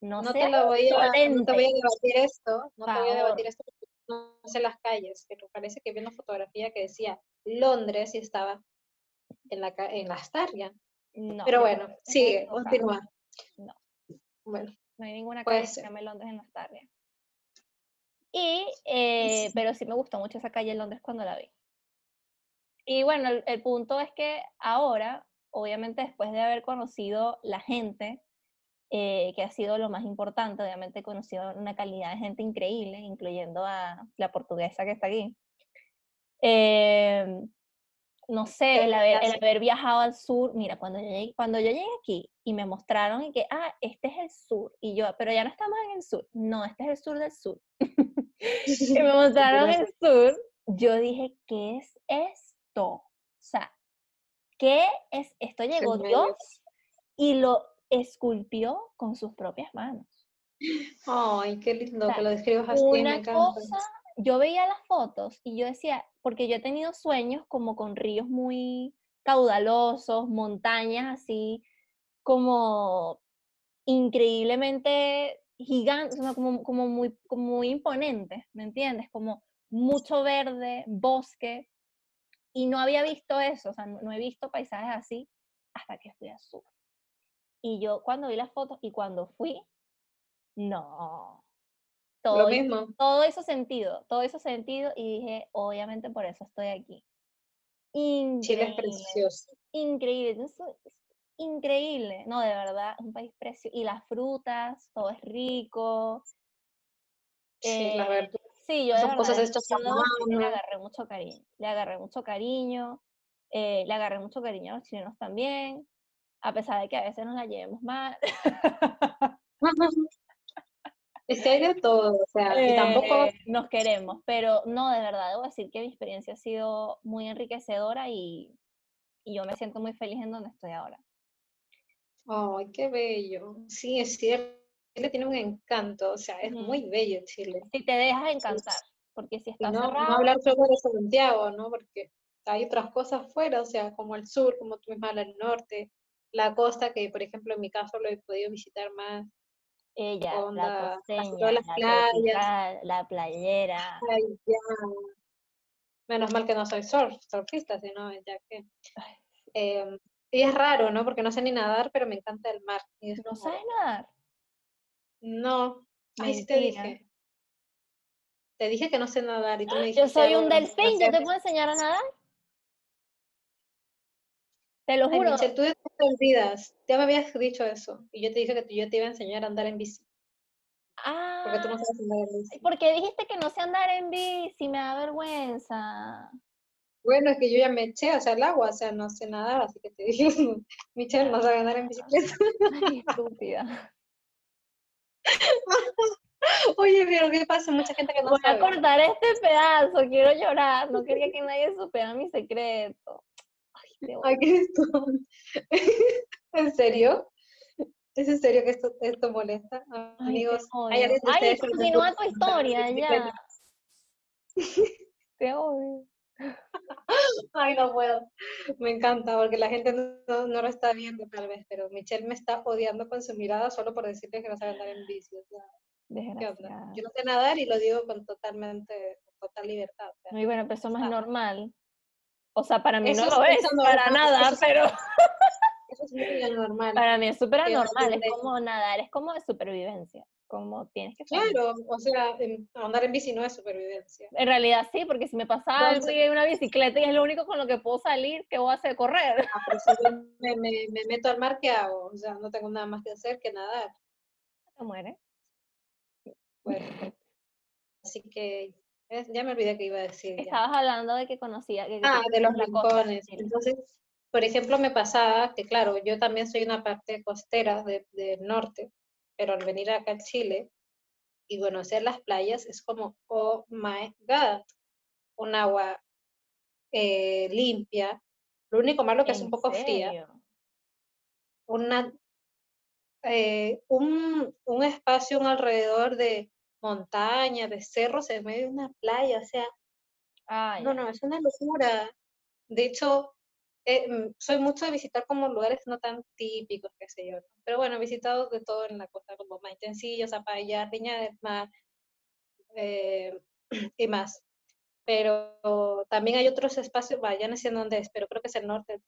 No, no te lo voy a, no te voy a debatir esto, no te voy a Favor. debatir esto no sé las calles, pero parece que vi una fotografía que decía Londres y estaba en la, en la Starria. No, Pero bueno, estás sigue, continúa. No. Bueno, No hay ninguna calle que se llame Londres en Las Tarrias. Y, eh, pero sí me gustó mucho esa calle en Londres cuando la vi. Y bueno, el, el punto es que ahora, obviamente después de haber conocido la gente, eh, que ha sido lo más importante, obviamente he conocido una calidad de gente increíble, incluyendo a la portuguesa que está aquí. Em, no sé, el haber, el Gracias. haber viajado al sur, mira, cuando yo, llegué, cuando yo llegué aquí y me mostraron y que, ah, este es el sur, y yo, pero ya no estamos en el sur, no, este es el sur del sur. [laughs] y me [laughs] mostraron el sur, yo dije, ¿qué es esto? O sea, ¿qué es esto? Llegó. Dios y lo esculpió con sus propias manos. ay, qué lindo sea, que lo describas así, Una cosa, yo veía las fotos y yo decía, porque yo he tenido sueños como con ríos muy caudalosos, montañas así como increíblemente gigantes, como, como muy, como muy imponentes, ¿me entiendes? Como mucho verde, bosque, y no había visto eso, o sea, no, no he visto paisajes así hasta que fui al sur. Y yo cuando vi las fotos y cuando fui, no, todo Lo mismo. todo hizo sentido, todo hizo sentido y dije, obviamente por eso estoy aquí. Chile es Increíble, precioso. increíble, increíble, no, de verdad, un país precioso. Y las frutas, todo es rico. Sí, las eh, verduras. Sí, yo de Son cosas verdad, hechas yo le agarré mucho cariño, le agarré mucho cariño, eh, le agarré mucho cariño a los chilenos también, a pesar de que a veces nos la llevemos mal. [laughs] Es que hay de todo, o sea, y tampoco, Eh, nos queremos, pero no, de verdad, debo decir que mi experiencia ha sido muy enriquecedora y, y yo me siento muy feliz en donde estoy ahora. ay, qué bello. Sí, es cierto, Chile tiene un encanto, o sea, es muy bello Chile. Si te dejas encantar, porque si estás no, no cerrado, hablar solo de Santiago, ¿no? Porque hay otras cosas fuera, o sea, como el sur, como tú misma, el norte, la costa, que por ejemplo en mi caso lo he podido visitar más, ella, la onda, todas las la playas, la playera. ay, ya. Menos mal que no soy surf, surfista, sino ya que... em, y es raro, ¿no? Porque no sé ni nadar, pero me encanta el mar. y ¿No como, sabes nadar? No, ay, sí te dije. Te dije que no sé nadar y tú me Yo soy un no delfín, yo te puedo enseñar a nadar. Te lo Ay, juro. Michelle, tú te olvidas. Ya me habías dicho eso. Y yo te dije que yo te iba a enseñar a andar en bici. Porque tú no Ah, sabes andar en bici. ¿por qué dijiste que no sé andar en bici? Me da vergüenza. Bueno, es que yo ya me eché, o sea, al agua, o sea, no sé nadar, así que te [laughs] dije, Michelle, no sabe andar en bicicleta. [laughs] Ay, estúpida. [laughs] Oye, pero ¿qué pasa? Mucha gente que no Voy a cortar este pedazo, quiero llorar. No quería que nadie supiera mi secreto. Ay. [laughs] Ay, ¿qué es? [laughs] ¿En serio? ¿Es en serio que esto, esto molesta? Ay, Amigos, ¿hay odio. alguien de Ay, que continúa tu historia ya. [laughs] Te odio. Ay, no puedo. Me encanta porque la gente no, no lo está viendo tal vez, pero Michelle me está odiando con su mirada solo por decirle que no sabe andar en bici. O sea, ¿qué onda? Yo no sé nadar y lo digo con totalmente, con total libertad. o sea, Muy bueno, pero eso más Ah. normal. O sea, para mí Eso no lo es, para nada, eso es- pero eso es muy normal. para mí es súper anormal. Es como nadar, es como de supervivencia. Como tienes que saber. Claro, o sea, andar en bici no es supervivencia. En realidad sí, porque si me pasa algo y hay una bicicleta y es lo único con lo que puedo salir, ¿qué voy a hacer? Correr. Ah, pero si yo me, me- me meto al mar, ¿qué hago? O sea, no tengo nada más que hacer que nadar. Se muere. Bueno, [laughs] así que es- ya me olvidé que iba a decir. ya. Estabas hablando de que conocía. Que, Ah, de los rincones. Entonces, por ejemplo, me pasaba que, claro, yo también soy una parte costera de- del norte, pero al venir acá a Chile y conocer las playas es como, oh my God, un agua eh, limpia. Lo único malo que es un ¿En poco fría. Una, eh, un, un espacio un alrededor de montaña, de cerros en medio de una playa, o sea, Ah, No, no, es una locura. De hecho, eh, mm, soy mucho de visitar como lugares no tan típicos, qué sé yo. ¿no? Pero bueno, he visitado de todo en la costa, como Maitencillo, Zapallar, Viña del Mar eh, [clears throat] y más. Pero también hay otros espacios, vaya, ya no sé en dónde es, pero creo que es el norte.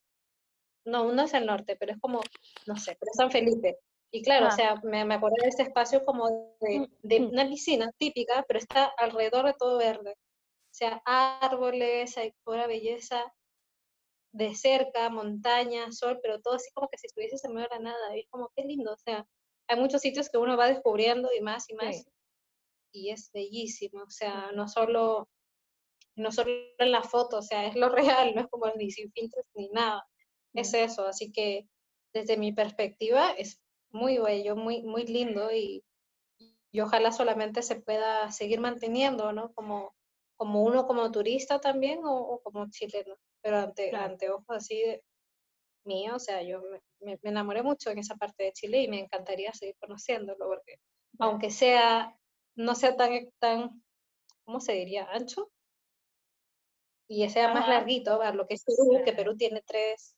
No, no es el norte, pero es como, no sé, pero es San Felipe. Y claro, o Ah. sea, me, me acordé de ese espacio como de, de una piscina típica, pero está alrededor de todo verde. O sea, árboles, hay pura belleza de cerca, montaña, sol, pero todo así como que si estuvieses en medio de la nada. Y es como, qué lindo. O sea, hay muchos sitios que uno va descubriendo y más y más. Sí. Y es bellísimo. O sea, no solo, no solo en la foto, o sea, es lo [laughs] real, no es como ni sin filtros ni nada. Es eso. Así que desde mi perspectiva es muy bello, muy, muy lindo y, y ojalá solamente se pueda seguir manteniendo, ¿no? Como, como uno como turista también o, o como chileno, pero ante, Claro. ante ojos así de mío, o sea, yo me, me- enamoré mucho en esa parte de Chile y me encantaría seguir conociéndolo porque aunque sea, no sea tan, tan, ¿cómo se diría? Ancho y sea más larguito, a lo que es Perú, que. Perú tiene tres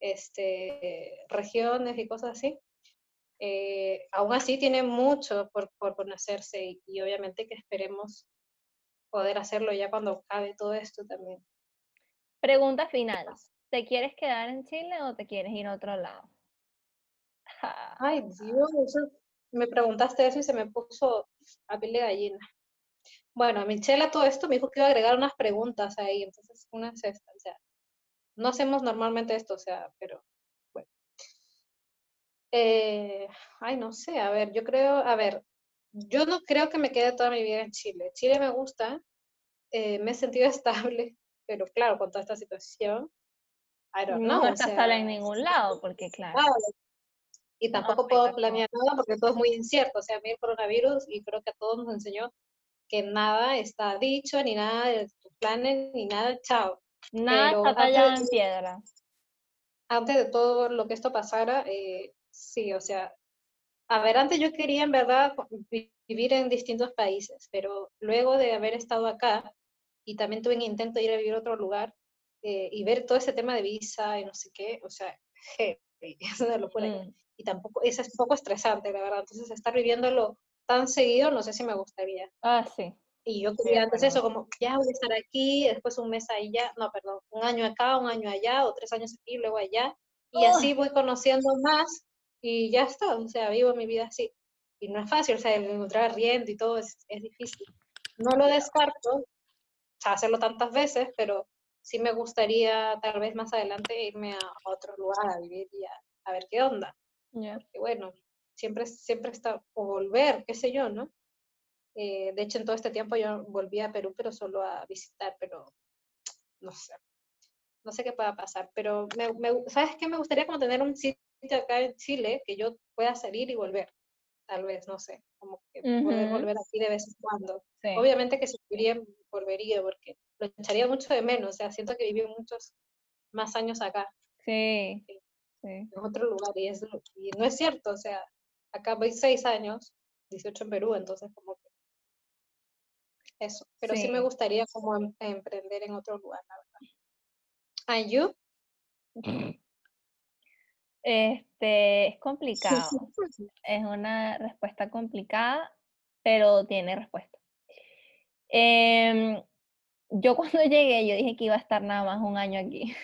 este, regiones y cosas así. Eh, aún así tiene mucho por, por conocerse y, y obviamente que esperemos poder hacerlo ya cuando acabe todo esto también. Pregunta final. ¿Te quieres quedar en Chile o te quieres ir a otro lado? [laughs] Ay, Dios, me preguntaste eso y se me puso a piel de gallina. Bueno, Michelle a todo esto me dijo que iba a agregar unas preguntas ahí, entonces una es esta, o sea, no hacemos normalmente esto, o sea, pero. Eh, ay, no sé, a ver, yo creo, a ver, yo no creo que me quede toda mi vida en Chile. Chile me gusta, eh, me he sentido [laughs] estable, pero claro, con toda esta situación, I don't No know. o estás sea, sola en ningún lado, porque claro. claro, Y tampoco pues, puedo planear nada porque todo es muy incierto. O sea, a mí el coronavirus, y creo que a todos nos enseñó que nada está dicho, ni nada de tus planes, ni nada, chao. Nada pero está tallado en piedra. Antes de todo lo que esto pasara, eh, sí, o sea, a ver, antes yo quería en verdad vi- vivir en distintos países, pero luego de haber estado acá y también tuve un intento de ir a vivir a otro lugar eh, y ver todo ese tema de visa y no sé qué, o sea, heavy, [laughs] es una locura. Mm, Y tampoco, es un poco estresante, la verdad. Entonces, estar viviéndolo tan seguido, no sé si me gustaría. Ah, sí. Y yo quería antes eso, acuerdo. como, ya voy a estar aquí, después un mes allá, no, perdón, un año acá, un año allá, o tres años aquí, luego allá. Y así voy conociendo más y ya está, o sea, vivo mi vida así. Y no es fácil, o sea, encontrar riendo y todo es, es difícil. No lo descarto, o sea, hacerlo tantas veces, pero sí me gustaría tal vez más adelante irme a, a otro lugar a vivir y a, a ver qué onda. Ya. Que bueno, siempre, siempre está, o volver, qué sé yo, ¿no? Eh, de hecho, en todo este tiempo yo volví a Perú, pero solo a visitar, pero no sé. No sé qué pueda pasar, pero me, me- ¿sabes qué? Me gustaría como tener un sitio acá en Chile que yo pueda salir y volver, tal vez, no sé, como que poder Ujú. volver aquí de vez en cuando. Sí. Obviamente que si viviría, volvería, porque lo echaría mucho de menos, o sea, siento que viví muchos más años acá, Sí. Sí. en otro lugar, y, es, y no es cierto, o sea, acá voy seis años, 18 en Perú, entonces como que eso, pero sí, me gustaría como em- emprender en otro lugar, la verdad. ¿And you? [laughs] Este, es complicado. Es una respuesta complicada, pero tiene respuesta. Em, yo cuando [laughs] llegué, yo dije que iba a estar nada más un año aquí.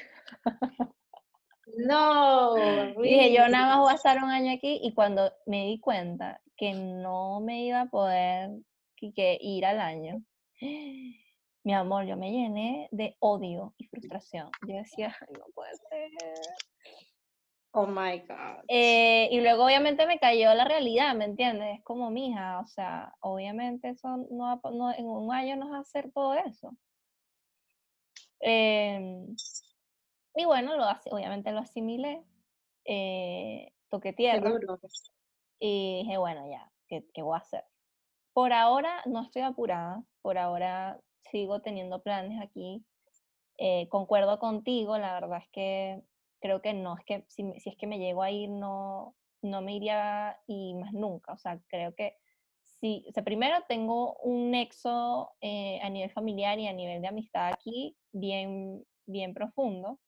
No, [laughs] Dije, yo nada más voy a estar un año aquí y cuando me di cuenta que no me iba a poder que, que ir al año, [gasps] mi amor, yo me llené de odio y frustración. Yo decía, "Ay, no puede ser. Oh my God. Eh, y luego obviamente me cayó la realidad, ¿me entiendes? Es como, mija, o sea, obviamente eso no, va no- en un año no vas a hacer todo eso. Em, y bueno, lo, obviamente lo asimilé, eh, toqué Qué tierra y dije, bueno, ya, ¿qué, qué voy a hacer? Por ahora no estoy apurada, por ahora sigo teniendo planes aquí. eh, concuerdo contigo, la verdad es que creo que no, es que si, si es que me llego a ir, no, no me iría y más nunca. O sea, creo que sí, o sea, primero tengo un nexo eh, a nivel familiar y a nivel de amistad aquí bien, bien profundo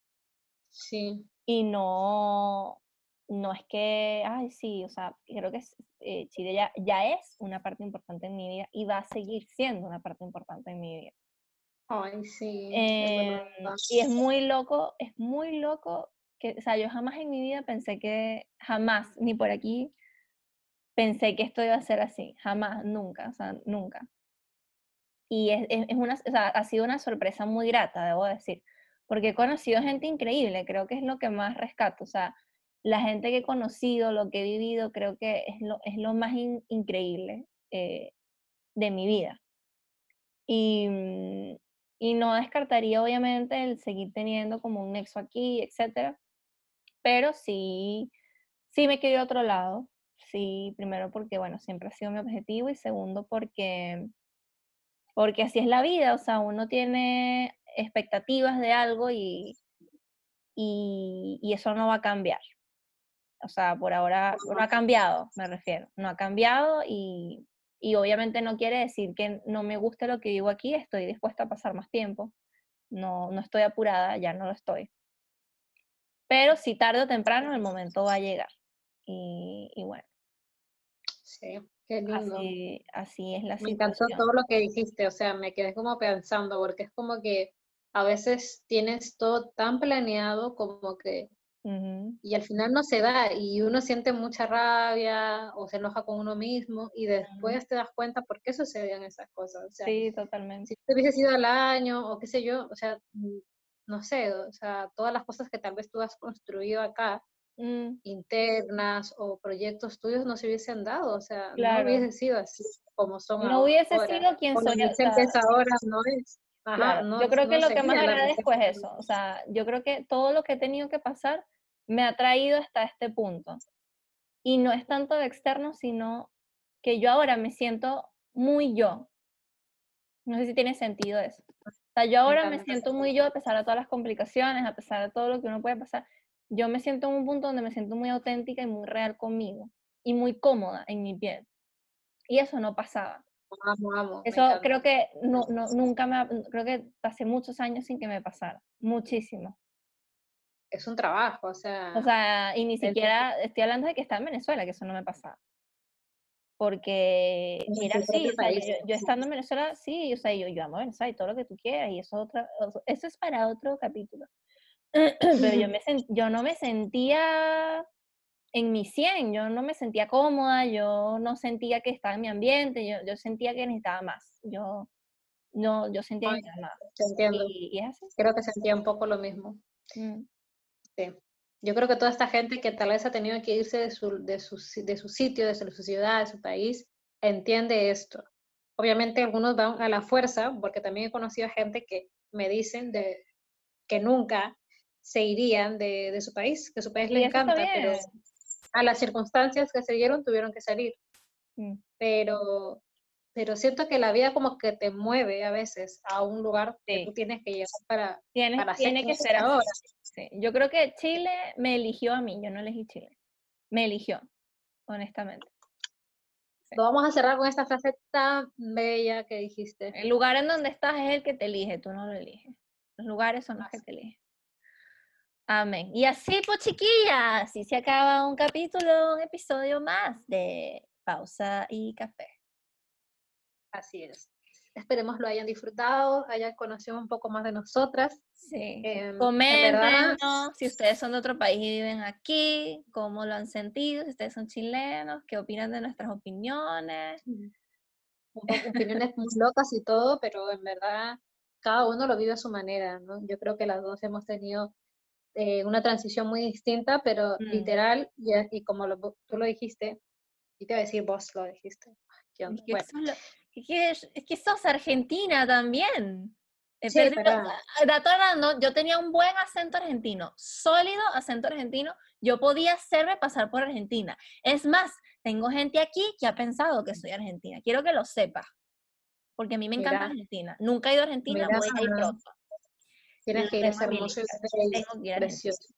Sí, y no, no es que, ay, sí, o sea, creo que es- eh, Chile ya, ya es una parte importante en mi vida y va a seguir siendo una parte importante en mi vida. ay, sí, es verdad. y es muy loco, es muy loco o sea, yo jamás en mi vida pensé que, jamás, ni por aquí, pensé que esto iba a ser así, jamás, nunca, o sea, nunca. Y es, es, una, o sea, ha sido una sorpresa muy grata, debo decir, porque he conocido gente increíble, creo que es lo que más rescato, o sea, la gente que he conocido, lo que he vivido, creo que es lo, es lo más in- increíble eh, de mi vida. Y, mm, y no descartaría obviamente el seguir teniendo como un nexo aquí, etcétera, pero sí, sí me quiero ir a otro lado. Sí, primero porque, bueno, siempre ha sido mi objetivo y segundo porque, porque así es la vida, o sea, uno tiene expectativas de algo y, y, y eso no va a cambiar. O sea, por ahora no ha cambiado, me refiero, no ha cambiado y, y obviamente no quiere decir que no me guste lo que vivo aquí, estoy dispuesta a pasar más tiempo, no, no estoy apurada, ya no lo estoy. Pero si tarde o temprano el momento va a llegar. Y, y bueno, Sí, qué lindo. así, así es la Me encantó situación. todo lo que dijiste, o sea, me quedé como pensando, porque es como que a veces tienes todo tan planeado como que, Ujú, y al final no se da, y uno siente mucha rabia o se enoja con uno mismo, y después te das cuenta por qué sucedían esas cosas. O sea, Sí, totalmente. si te hubiese sido al año o qué sé yo, o sea, no sé, o sea, todas las cosas que tal vez tú has construido acá, mm. internas o proyectos tuyos no se hubiesen dado, o sea, no hubiese sido así como son No hubiese sido quien soy. ahora no es. yo creo que lo que más agradezco es eso, o sea, yo creo que todo lo que he tenido que pasar me ha traído hasta este punto. Y no es tanto de externo, sino que yo ahora me siento muy yo. No sé si tiene sentido eso. Sea, yo ahora me siento muy yo a pesar de todas las complicaciones, a pesar de todo lo que uno puede pasar. Yo me siento en un punto donde me siento muy auténtica y muy real conmigo y muy cómoda en mi piel. Y eso no pasaba. Amo, amo, eso creo que no, no, nunca me, creo que pasé muchos años sin que me pasara, muchísimo. Es un trabajo, o sea. O sea, y ni siquiera estoy hablando de que está en Venezuela, que eso no me pasaba porque mira, sí, yo, estando en Venezuela, sí, o sea, yo, yo amo Venezuela y todo lo que tú quieras, y eso, otra, eso es para otro capítulo. [clears throat] Pero yo, me yo no me sentía en mi 100, yo no me sentía cómoda, yo no sentía que estaba en mi ambiente, yo, yo sentía que necesitaba más, yo, no, yo sentía que necesitaba más. entiendo. Y, es así. Creo que sentía un poco lo mismo. Mm. Sí. Yo creo que toda esta gente que tal vez ha tenido que irse de su, de su, de su sitio, de su ciudad, de su país, entiende esto. Obviamente algunos van a la fuerza, porque también he conocido a gente que me dicen de, que nunca se irían de, de su país, que su país les encanta, pero a las circunstancias que se dieron tuvieron que salir. Mm. Pero, pero siento que la vida como que te mueve a veces a un lugar que tú tienes que llegar para, para tiene que ser ahora. Yo creo que Chile me eligió a mí, yo no elegí Chile. Me eligió, honestamente. Vamos a cerrar con esta frase tan bella que dijiste. El lugar en donde estás es el que te elige, tú no lo eliges. Los lugares son los que te eligen. Amén. Y así, pues chiquillas, así se acaba un capítulo, un episodio más de Pausa y Café. Así es. Esperemos lo hayan disfrutado, hayan conocido un poco más de nosotras. Sí. Eh, Coméntenos si ustedes son de otro país y viven aquí, cómo lo han sentido, si ustedes son chilenos, qué opinan de nuestras opiniones. opiniones muy locas y todo, pero en verdad cada uno lo vive a su manera, ¿no? Yo creo que las dos hemos tenido eh, una transición muy distinta, pero mm. literal, y, y como tú lo dijiste, y te voy a decir vos lo dijiste. Bueno, es que, sos argentina también. Eh, sí, yo tenía un buen acento argentino, sólido acento argentino. Yo podía hacerme pasar por Argentina. Es más, tengo gente aquí que ha pensado que soy argentina. Quiero que lo sepas, porque a mí me encanta Argentina. Nunca he ido a Argentina, voy a ir pronto. Tienes que ir, es hermoso, precioso.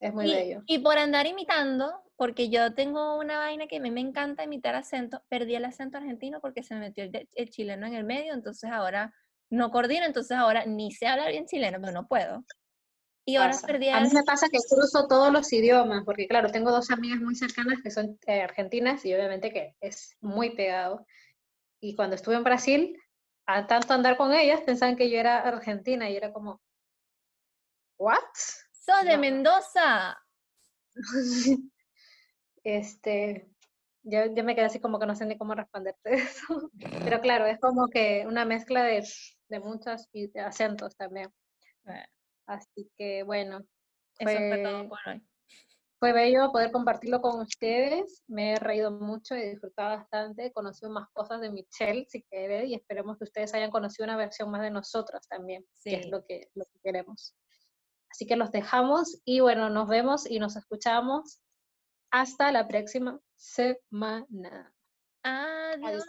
Es muy bello. Y por andar imitando, porque yo tengo una vaina que a mí me encanta imitar acento, perdí el acento argentino porque se me metió el, chileno en el medio, entonces ahora no coordino, entonces ahora ni sé hablar bien chileno, pero no puedo. Y ahora perdí A mí me pasa que cruzo todos los idiomas, porque claro, tengo dos amigas muy cercanas que son eh, argentinas y obviamente que es muy pegado. Y cuando estuve en Brasil, a tanto andar con ellas, pensaban que yo era argentina y era como, ¿what? ¡Sos de Mendoza! [laughs] este, yo, yo, me quedé así como que no sé ni cómo responderte [laughs] eso. Pero claro, es como que una mezcla de, de muchos acentos también. Así que bueno. Fue, eso fue todo por hoy. Fue bello poder compartirlo con ustedes. Me he reído mucho y disfrutado bastante. He conocido más cosas de Michelle, si quiere, y esperemos que ustedes hayan conocido una versión más de nosotros también, que es lo que, lo que queremos. Así que los dejamos y bueno, nos vemos y nos escuchamos hasta la próxima semana. Adiós.